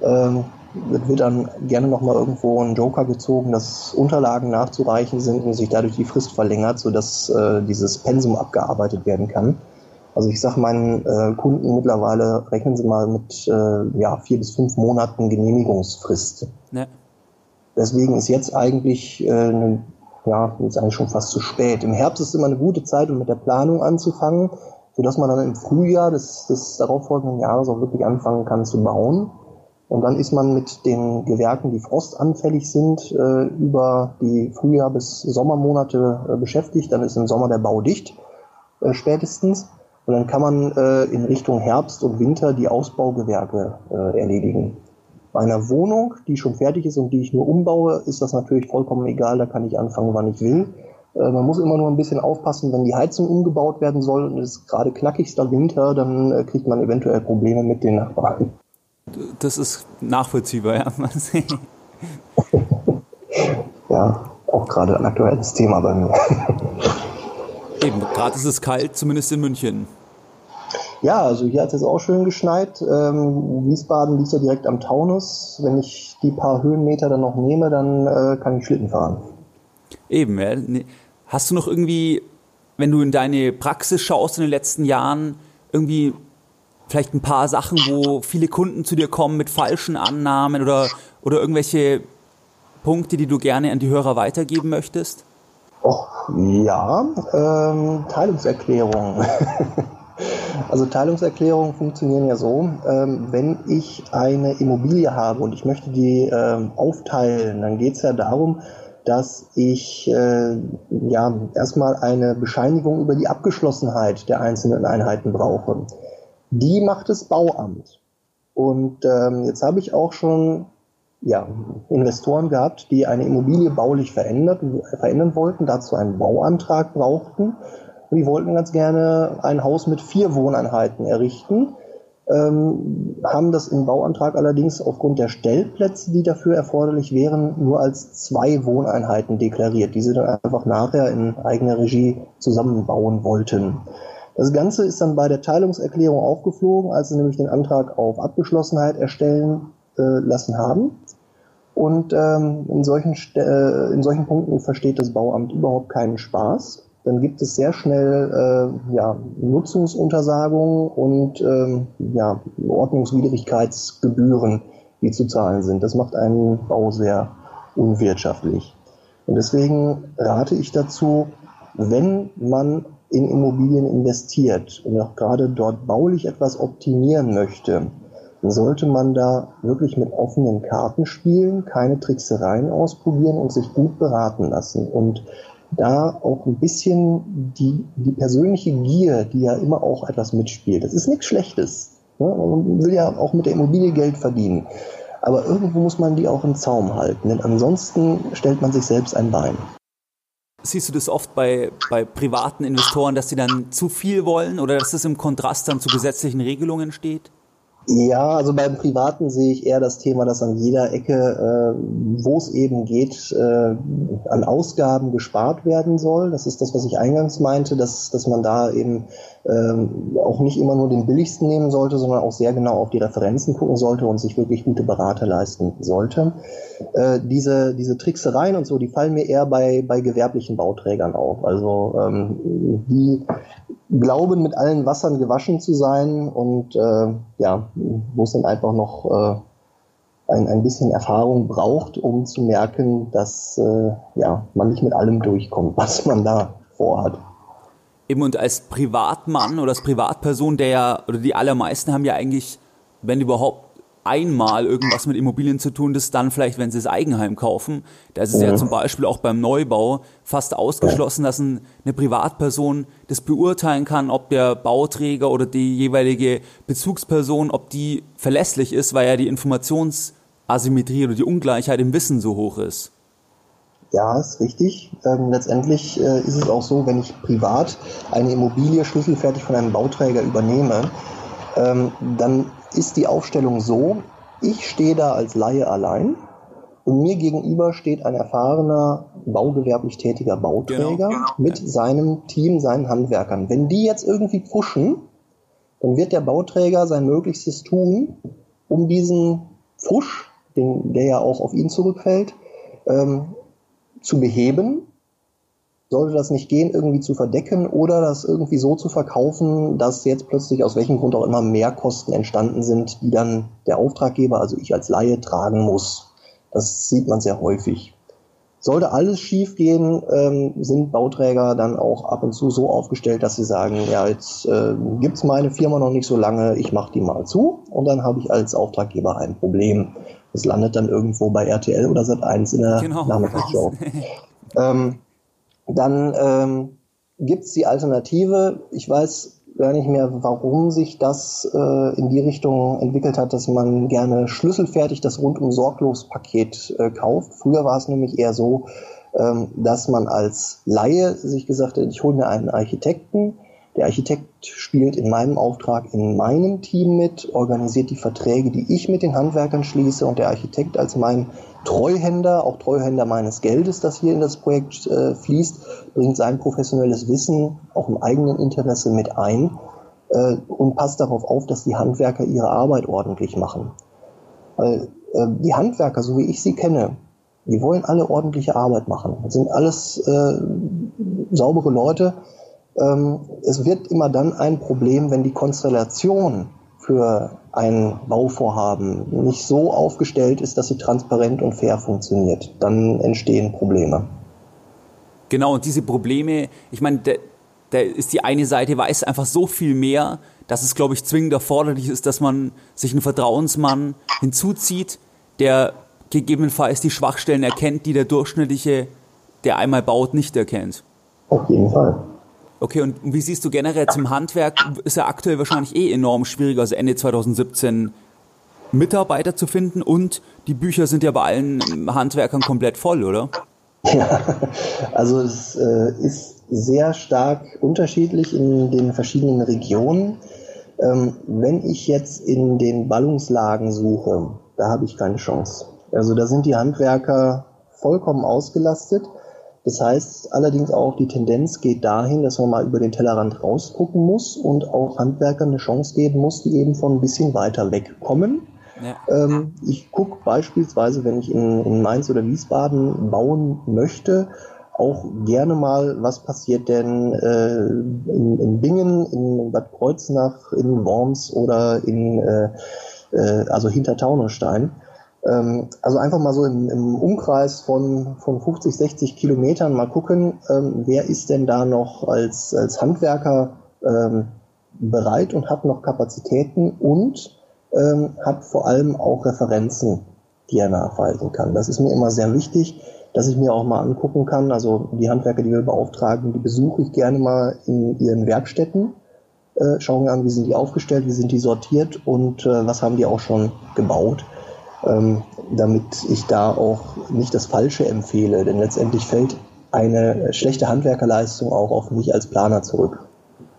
Ähm, wird dann gerne nochmal irgendwo ein Joker gezogen, dass Unterlagen nachzureichen sind und sich dadurch die Frist verlängert, sodass äh, dieses Pensum abgearbeitet werden kann. Also ich sage meinen äh, Kunden mittlerweile, rechnen Sie mal mit äh, ja, vier bis fünf Monaten Genehmigungsfrist. Ja. Deswegen ist jetzt eigentlich, äh, ja, ist eigentlich schon fast zu spät. Im Herbst ist immer eine gute Zeit, um mit der Planung anzufangen, sodass man dann im Frühjahr des, des darauffolgenden Jahres auch wirklich anfangen kann zu bauen. Und dann ist man mit den Gewerken, die frostanfällig sind, äh, über die Frühjahr- bis Sommermonate äh, beschäftigt. Dann ist im Sommer der Bau dicht, äh, spätestens. Und dann kann man in Richtung Herbst und Winter die Ausbaugewerke erledigen. Bei einer Wohnung, die schon fertig ist und die ich nur umbaue, ist das natürlich vollkommen egal. Da kann ich anfangen, wann ich will. Man muss immer nur ein bisschen aufpassen, wenn die Heizung umgebaut werden soll und es ist gerade knackigster Winter, dann kriegt man eventuell Probleme mit den Nachbarn. Das ist nachvollziehbar, ja. *laughs* ja, auch gerade ein aktuelles Thema bei mir. *laughs* Eben, gerade ist es kalt, zumindest in München. Ja, also hier hat es auch schön geschneit. Ähm, Wiesbaden liegt ja direkt am Taunus. Wenn ich die paar Höhenmeter dann noch nehme, dann äh, kann ich Schlitten fahren. Eben, ja. Hast du noch irgendwie, wenn du in deine Praxis schaust in den letzten Jahren, irgendwie vielleicht ein paar Sachen, wo viele Kunden zu dir kommen mit falschen Annahmen oder, oder irgendwelche Punkte, die du gerne an die Hörer weitergeben möchtest? Och, ja, ähm, Teilungserklärungen. *laughs* also Teilungserklärungen funktionieren ja so, ähm, wenn ich eine Immobilie habe und ich möchte die ähm, aufteilen, dann geht es ja darum, dass ich äh, ja erstmal eine Bescheinigung über die Abgeschlossenheit der einzelnen Einheiten brauche die macht das Bauamt. Und ähm, jetzt habe ich auch schon ja, Investoren gehabt, die eine Immobilie baulich verändert, verändern wollten, dazu einen Bauantrag brauchten. Und die wollten ganz gerne ein Haus mit vier Wohneinheiten errichten, ähm, haben das im Bauantrag allerdings aufgrund der Stellplätze, die dafür erforderlich wären, nur als zwei Wohneinheiten deklariert, die sie dann einfach nachher in eigener Regie zusammenbauen wollten. Das Ganze ist dann bei der Teilungserklärung aufgeflogen, als sie nämlich den Antrag auf Abgeschlossenheit erstellen äh, lassen haben. Und ähm, in, solchen, äh, in solchen Punkten versteht das Bauamt überhaupt keinen Spaß. Dann gibt es sehr schnell äh, ja, Nutzungsuntersagungen und ähm, ja, Ordnungswidrigkeitsgebühren, die zu zahlen sind. Das macht einen Bau sehr unwirtschaftlich. Und deswegen rate ich dazu, wenn man in Immobilien investiert und auch gerade dort baulich etwas optimieren möchte, sollte man da wirklich mit offenen Karten spielen, keine Tricksereien ausprobieren und sich gut beraten lassen. Und da auch ein bisschen die, die persönliche Gier, die ja immer auch etwas mitspielt. Das ist nichts Schlechtes. Ne? Man will ja auch mit der Immobilie Geld verdienen. Aber irgendwo muss man die auch im Zaum halten, denn ansonsten stellt man sich selbst ein Bein. Siehst du das oft bei, bei privaten Investoren, dass sie dann zu viel wollen oder dass das im Kontrast dann zu gesetzlichen Regelungen steht? Ja, also beim Privaten sehe ich eher das Thema, dass an jeder Ecke, äh, wo es eben geht, äh, an Ausgaben gespart werden soll. Das ist das, was ich eingangs meinte, dass, dass man da eben ähm, auch nicht immer nur den billigsten nehmen sollte, sondern auch sehr genau auf die Referenzen gucken sollte und sich wirklich gute Berater leisten sollte. Äh, diese, diese Tricksereien und so, die fallen mir eher bei, bei gewerblichen Bauträgern auf. Also ähm, die glauben, mit allen Wassern gewaschen zu sein und äh, ja, wo es dann einfach noch äh, ein, ein bisschen Erfahrung braucht, um zu merken, dass äh, ja, man nicht mit allem durchkommt, *laughs* was man da vorhat. Eben und als Privatmann oder als Privatperson, der ja, oder die allermeisten haben ja eigentlich, wenn überhaupt einmal irgendwas mit Immobilien zu tun, das dann vielleicht, wenn sie das Eigenheim kaufen. Da ist es mhm. ja zum Beispiel auch beim Neubau fast ausgeschlossen, dass ein, eine Privatperson das beurteilen kann, ob der Bauträger oder die jeweilige Bezugsperson, ob die verlässlich ist, weil ja die Informationsasymmetrie oder die Ungleichheit im Wissen so hoch ist. Ja, ist richtig. Ähm, letztendlich äh, ist es auch so, wenn ich privat eine Immobilie schlüsselfertig von einem Bauträger übernehme, ähm, dann ist die Aufstellung so, ich stehe da als Laie allein und mir gegenüber steht ein erfahrener, baugewerblich tätiger Bauträger genau, genau. mit seinem Team, seinen Handwerkern. Wenn die jetzt irgendwie pfuschen, dann wird der Bauträger sein Möglichstes tun, um diesen Fusch, den, der ja auch auf ihn zurückfällt, ähm, zu beheben sollte das nicht gehen, irgendwie zu verdecken oder das irgendwie so zu verkaufen, dass jetzt plötzlich aus welchem Grund auch immer mehr Kosten entstanden sind, die dann der Auftraggeber, also ich als Laie, tragen muss. Das sieht man sehr häufig. Sollte alles schief gehen, ähm, sind Bauträger dann auch ab und zu so aufgestellt, dass sie sagen, ja, jetzt äh, gibt's meine Firma noch nicht so lange, ich mache die mal zu und dann habe ich als Auftraggeber ein Problem. Das landet dann irgendwo bei RTL oder Sat1 in der genau. Nachmittagsshow. *laughs* ähm, dann ähm, gibt es die Alternative. Ich weiß gar nicht mehr, warum sich das äh, in die Richtung entwickelt hat, dass man gerne schlüsselfertig das rundum sorglos Paket äh, kauft. Früher war es nämlich eher so, ähm, dass man als Laie sich gesagt hat, ich hole mir einen Architekten, der Architekt spielt in meinem Auftrag in meinem Team mit, organisiert die Verträge, die ich mit den Handwerkern schließe und der Architekt als mein Treuhänder, auch Treuhänder meines Geldes, das hier in das Projekt äh, fließt, bringt sein professionelles Wissen auch im eigenen Interesse mit ein äh, und passt darauf auf, dass die Handwerker ihre Arbeit ordentlich machen. Weil äh, die Handwerker, so wie ich sie kenne, die wollen alle ordentliche Arbeit machen. Das sind alles äh, saubere Leute. Ähm, es wird immer dann ein Problem, wenn die Konstellation für ein Bauvorhaben nicht so aufgestellt ist, dass sie transparent und fair funktioniert. Dann entstehen Probleme. Genau, und diese Probleme, ich meine, da ist die eine Seite weiß einfach so viel mehr, dass es, glaube ich, zwingend erforderlich ist, dass man sich einen Vertrauensmann hinzuzieht, der gegebenenfalls die Schwachstellen erkennt, die der durchschnittliche, der einmal baut, nicht erkennt. Auf jeden Fall. Okay, und wie siehst du generell zum Handwerk? Ist ja aktuell wahrscheinlich eh enorm schwierig, also Ende 2017 Mitarbeiter zu finden und die Bücher sind ja bei allen Handwerkern komplett voll, oder? Ja, also es äh, ist sehr stark unterschiedlich in den verschiedenen Regionen. Ähm, wenn ich jetzt in den Ballungslagen suche, da habe ich keine Chance. Also da sind die Handwerker vollkommen ausgelastet. Das heißt allerdings auch, die Tendenz geht dahin, dass man mal über den Tellerrand rausgucken muss und auch Handwerkern eine Chance geben muss, die eben von ein bisschen weiter weg kommen. Ja. Ähm, ich gucke beispielsweise, wenn ich in, in Mainz oder Wiesbaden bauen möchte, auch gerne mal, was passiert denn äh, in, in Bingen, in Bad Kreuznach, in Worms oder in äh, äh, also hinter Taunusstein. Ähm, also einfach mal so im, im, Umkreis von, von 50, 60 Kilometern mal gucken, ähm, wer ist denn da noch als, als Handwerker ähm, bereit und hat noch Kapazitäten und ähm, hat vor allem auch Referenzen, die er nachweisen kann. Das ist mir immer sehr wichtig, dass ich mir auch mal angucken kann. Also die Handwerker, die wir beauftragen, die besuche ich gerne mal in ihren Werkstätten, äh, schaue mir an, wie sind die aufgestellt, wie sind die sortiert und äh, was haben die auch schon gebaut, ähm, damit ich da auch nicht das Falsche empfehle. Denn letztendlich fällt eine schlechte Handwerkerleistung auch auf mich als Planer zurück.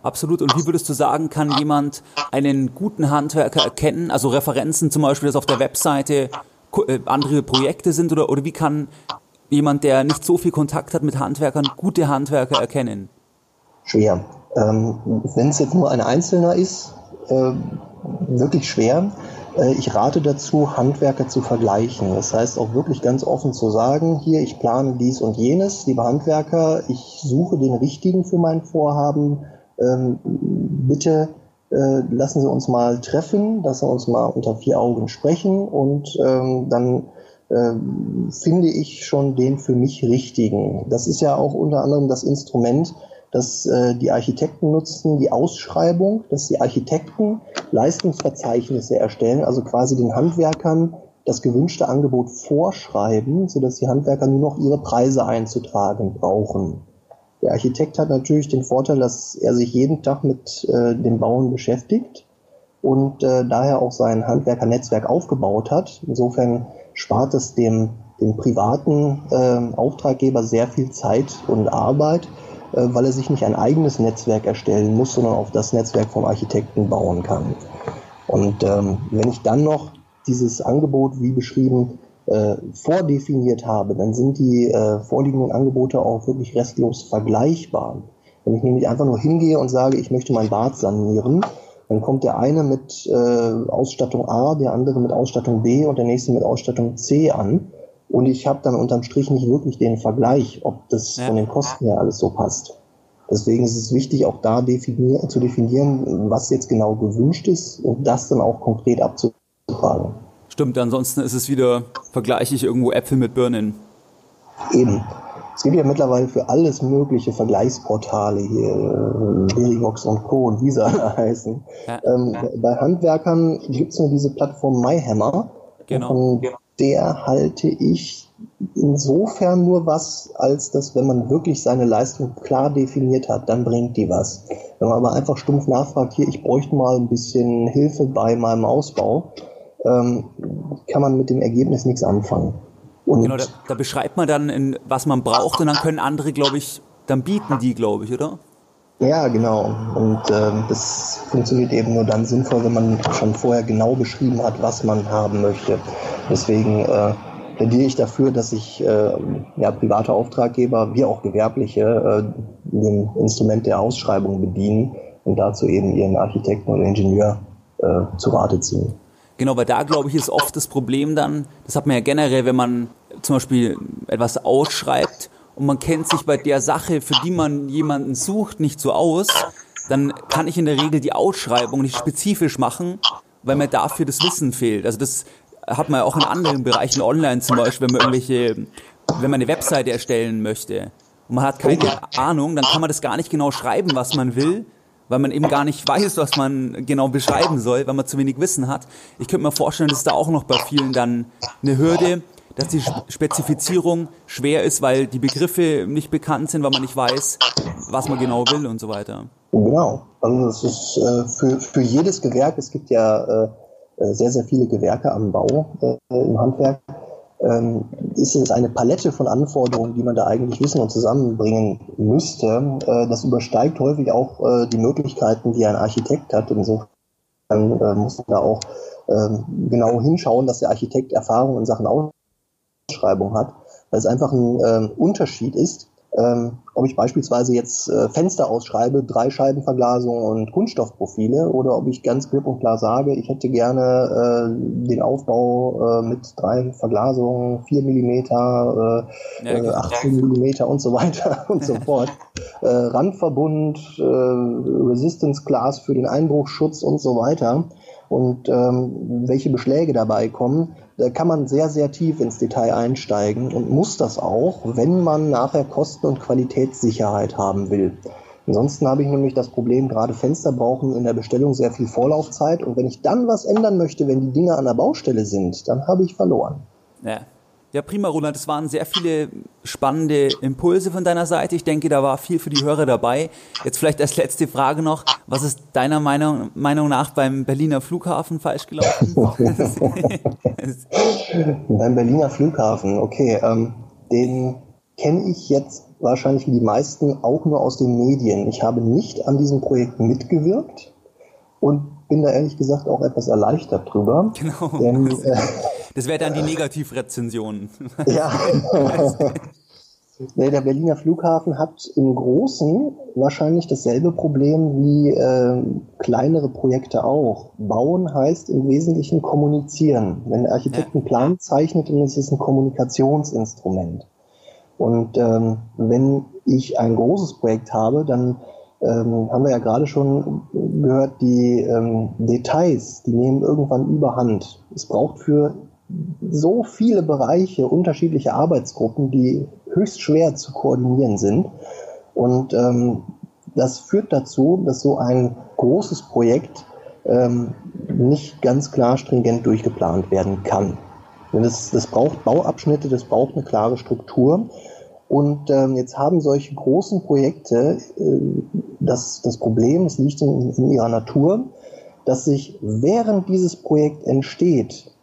Absolut. Und wie würdest du sagen, kann jemand einen guten Handwerker erkennen? Also Referenzen zum Beispiel, dass auf der Webseite äh, andere Projekte sind oder, oder wie kann jemand, der nicht so viel Kontakt hat mit Handwerkern, gute Handwerker erkennen? Schwer. Ähm, Wenn es jetzt nur ein Einzelner ist, äh, wirklich schwer. Äh, ich rate dazu, Handwerker zu vergleichen. Das heißt auch wirklich ganz offen zu sagen, hier, ich plane dies und jenes, liebe Handwerker, ich suche den richtigen für mein Vorhaben ähm, bitte äh, lassen Sie uns mal treffen, lassen Sie uns mal unter vier Augen sprechen und ähm, dann äh, finde ich schon den für mich richtigen. Das ist ja auch unter anderem das Instrument, das äh, die Architekten nutzen, die Ausschreibung, dass die Architekten Leistungsverzeichnisse erstellen, also quasi den Handwerkern das gewünschte Angebot vorschreiben, sodass die Handwerker nur noch ihre Preise einzutragen brauchen. Der Architekt hat natürlich den Vorteil, dass er sich jeden Tag mit äh, dem Bauen beschäftigt und äh, daher auch sein Handwerkernetzwerk aufgebaut hat. Insofern spart es dem, dem privaten äh, Auftraggeber sehr viel Zeit und Arbeit, weil er sich nicht ein eigenes Netzwerk erstellen muss, sondern auf das Netzwerk vom Architekten bauen kann. Und ähm, wenn ich dann noch dieses Angebot, wie beschrieben, äh, vordefiniert habe, dann sind die äh, vorliegenden Angebote auch wirklich restlos vergleichbar. Wenn ich nämlich einfach nur hingehe und sage, ich möchte mein Bad sanieren, dann kommt der eine mit äh, Ausstattung A, der andere mit Ausstattung B und der nächste mit Ausstattung C an. Und ich habe dann unterm Strich nicht wirklich den Vergleich, ob das ja. von den Kosten her alles so passt. Deswegen ist es wichtig, auch da definier zu definieren, was jetzt genau gewünscht ist und das dann auch konkret abzufragen. Stimmt, ansonsten ist es wieder, vergleiche ich irgendwo Äpfel mit Birnen. Eben. Es gibt ja mittlerweile für alles mögliche Vergleichsportale hier, Verivox und Co. und wie sie alle *laughs* heißen. Ja. Ähm, bei Handwerkern gibt es nur diese Plattform MyHammer. Genau. Von der halte ich insofern nur was, als dass, wenn man wirklich seine Leistung klar definiert hat, dann bringt die was. Wenn man aber einfach stumpf nachfragt, hier, ich bräuchte mal ein bisschen Hilfe bei meinem Ausbau, ähm, kann man mit dem Ergebnis nichts anfangen. Und genau, da, da beschreibt man dann, in, was man braucht und dann können andere, glaube ich, dann bieten die, glaube ich, oder? Ja, genau. Und ähm, das funktioniert eben nur dann sinnvoll, wenn man schon vorher genau beschrieben hat, was man haben möchte. Deswegen äh, plädiere ich dafür, dass sich äh, ja, private Auftraggeber wie auch gewerbliche äh, dem Instrument der Ausschreibung bedienen und dazu eben ihren Architekten oder Ingenieur äh, zu Rate ziehen. Genau, weil da glaube ich ist oft das Problem dann, das hat man ja generell, wenn man zum Beispiel etwas ausschreibt und man kennt sich bei der Sache, für die man jemanden sucht, nicht so aus, dann kann ich in der Regel die Ausschreibung nicht spezifisch machen, weil mir dafür das Wissen fehlt. Also das hat man ja auch in anderen Bereichen online zum Beispiel, wenn man irgendwelche, wenn man eine Webseite erstellen möchte und man hat keine Ahnung, dann kann man das gar nicht genau schreiben, was man will, weil man eben gar nicht weiß, was man genau beschreiben soll, weil man zu wenig Wissen hat. Ich könnte mir vorstellen, dass da auch noch bei vielen dann eine Hürde, dass die Spezifizierung schwer ist, weil die Begriffe nicht bekannt sind, weil man nicht weiß, was man genau will und so weiter. Genau. Also es ist äh, für, für jedes Gewerk, es gibt ja äh, sehr, sehr viele Gewerke am Bau äh, im Handwerk, ähm, ist es eine Palette von Anforderungen, die man da eigentlich wissen und zusammenbringen müsste. Äh, das übersteigt häufig auch äh, die Möglichkeiten, die ein Architekt hat. Insofern äh, muss man da auch ähm, genau hinschauen, dass der Architekt Erfahrung in Sachen Ausschreibung hat, weil es einfach ein ähm, Unterschied ist, ähm, ob ich beispielsweise jetzt äh, Fenster ausschreibe, Dreischeibenverglasung und Kunststoffprofile oder ob ich ganz klipp und klar sage, ich hätte gerne äh, den Aufbau äh, mit drei Verglasungen, vier Millimeter, äh, ja, 18 äh, Millimeter und so weiter *laughs* und so *laughs* fort. Äh, Randverbund, äh, Resistance Glass für den Einbruchschutz und so weiter und ähm, welche Beschläge dabei kommen, da kann man sehr, sehr tief ins Detail einsteigen und muss das auch, wenn man nachher Kosten- und Qualitätssicherheit haben will. Ansonsten habe ich nämlich das Problem, gerade Fenster brauchen in der Bestellung sehr viel Vorlaufzeit. Und wenn ich dann was ändern möchte, wenn die Dinge an der Baustelle sind, dann habe ich verloren. Ja. Ja, prima, Roland. Es waren sehr viele spannende Impulse von deiner Seite. Ich denke, da war viel für die Hörer dabei. Jetzt vielleicht als letzte Frage noch. Was ist deiner Meinung, Meinung nach beim Berliner Flughafen falsch gelaufen? *laughs* *laughs* beim Berliner Flughafen, okay. Ähm, den kenne ich jetzt wahrscheinlich wie die meisten auch nur aus den Medien. Ich habe nicht an diesem Projekt mitgewirkt und bin da ehrlich gesagt auch etwas erleichtert drüber. Genau. Denn, äh, *laughs* das wäre dann die Negativrezension. ja. *laughs* nee, der Berliner Flughafen hat im Großen wahrscheinlich dasselbe Problem wie äh, kleinere Projekte auch. Bauen heißt im Wesentlichen kommunizieren. Wenn der Architekt ja. einen Plan zeichnet, dann ist es ein Kommunikationsinstrument. Und ähm, wenn ich ein großes Projekt habe, dann ähm, haben wir ja gerade schon gehört, die ähm, Details, die nehmen irgendwann überhand. Es braucht für so viele Bereiche unterschiedliche Arbeitsgruppen, die höchst schwer zu koordinieren sind. Und ähm, das führt dazu, dass so ein großes Projekt ähm, nicht ganz klar stringent durchgeplant werden kann. Das, das braucht Bauabschnitte, das braucht eine klare Struktur. Und ähm, jetzt haben solche großen Projekte äh, das, das Problem, es liegt in, in ihrer Natur, dass sich während dieses Projekt entsteht,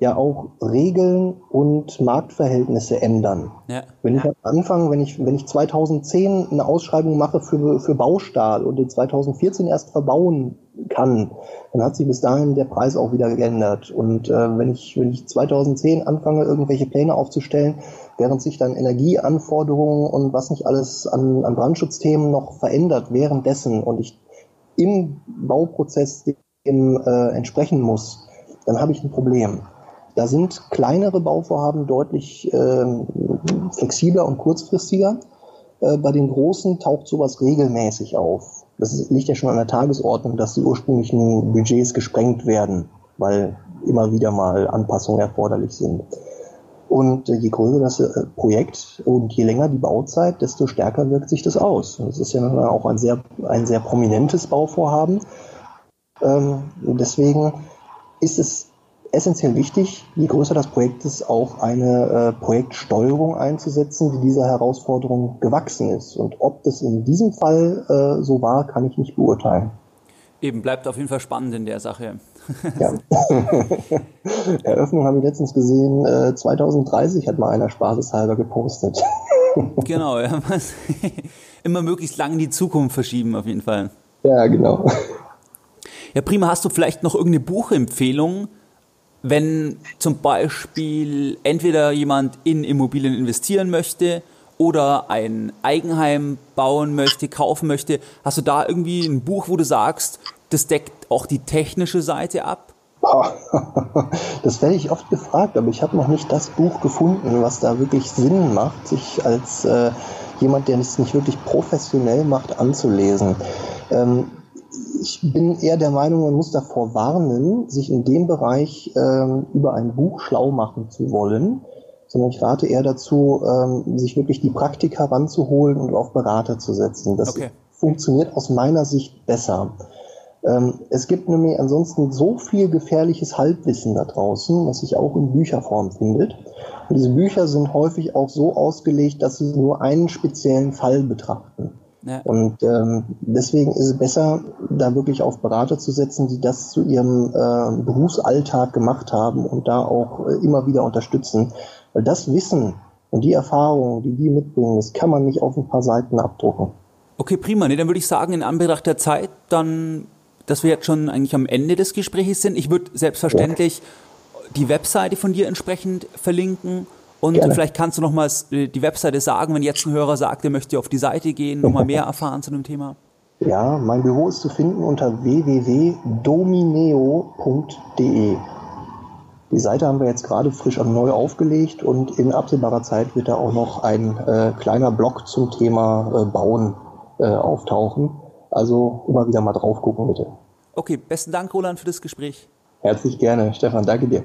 ja auch Regeln und Marktverhältnisse ändern. Ja. Wenn ich am Anfang, wenn ich, wenn ich 2010 eine Ausschreibung mache für, für Baustahl und in 2014 erst verbauen kann, dann hat sich bis dahin der Preis auch wieder geändert. Und äh, wenn, ich, wenn ich 2010 anfange, irgendwelche Pläne aufzustellen, während sich dann Energieanforderungen und was nicht alles an, an Brandschutzthemen noch verändert währenddessen und ich im Bauprozess dem äh, entsprechen muss, dann habe ich ein Problem. Da sind kleinere Bauvorhaben deutlich äh, flexibler und kurzfristiger. Äh, bei den großen taucht sowas regelmäßig auf. Das liegt ja schon an der Tagesordnung, dass die ursprünglichen Budgets gesprengt werden, weil immer wieder mal Anpassungen erforderlich sind. Und äh, je größer das äh, Projekt und je länger die Bauzeit, desto stärker wirkt sich das aus. Das ist ja auch ein sehr, ein sehr prominentes Bauvorhaben. Ähm, deswegen ist es essentiell wichtig, je größer das Projekt ist, auch eine äh, Projektsteuerung einzusetzen, die dieser Herausforderung gewachsen ist. Und ob das in diesem Fall äh, so war, kann ich nicht beurteilen. Eben, bleibt auf jeden Fall spannend in der Sache. Ja. *laughs* *laughs* Eröffnung habe ich letztens gesehen, äh, 2030 hat mal einer spaßeshalber gepostet. *laughs* genau, ja. Immer möglichst lang in die Zukunft verschieben, auf jeden Fall. Ja, genau. Ja, prima. Hast du vielleicht noch irgendeine Buchempfehlung, wenn zum Beispiel entweder jemand in Immobilien investieren möchte oder ein Eigenheim bauen möchte, kaufen möchte, hast du da irgendwie ein Buch, wo du sagst, das deckt auch die technische Seite ab? *laughs* Das werde ich oft gefragt, aber ich habe noch nicht das Buch gefunden, was da wirklich Sinn macht, sich als äh, jemand, der es nicht wirklich professionell macht, anzulesen. Ähm, ich bin eher der Meinung, man muss davor warnen, sich in dem Bereich ähm, über ein Buch schlau machen zu wollen, sondern ich rate eher dazu, ähm, sich wirklich die Praktik heranzuholen und auf Berater zu setzen. Das okay. funktioniert aus meiner Sicht besser. Ähm, es gibt nämlich ansonsten so viel gefährliches Halbwissen da draußen, was sich auch in Bücherform findet. Und diese Bücher sind häufig auch so ausgelegt, dass sie nur einen speziellen Fall betrachten. Ja. Und ähm, deswegen ist es besser, da wirklich auf Berater zu setzen, die das zu ihrem äh, Berufsalltag gemacht haben und da auch äh, immer wieder unterstützen. Weil das Wissen und die Erfahrungen, die die mitbringen, das kann man nicht auf ein paar Seiten abdrucken. Okay, prima. Nee, dann würde ich sagen, in Anbetracht der Zeit, dann, dass wir jetzt schon eigentlich am Ende des Gesprächs sind. Ich würde selbstverständlich ja. die Webseite von dir entsprechend verlinken und Gerne. vielleicht kannst du noch mal äh, die Webseite sagen, wenn jetzt ein Hörer sagt, er möchte auf die Seite gehen, noch mal mehr *laughs* erfahren zu dem Thema. Ja, mein Büro ist zu finden unter www.domineo.de. Die Seite haben wir jetzt gerade frisch neu aufgelegt und in absehbarer Zeit wird da auch noch ein äh, kleiner Blog zum Thema äh, Bauen äh, auftauchen. Also immer wieder mal drauf gucken, bitte. Okay, besten Dank, Roland, für das Gespräch. Herzlich gerne. Stefan, danke dir.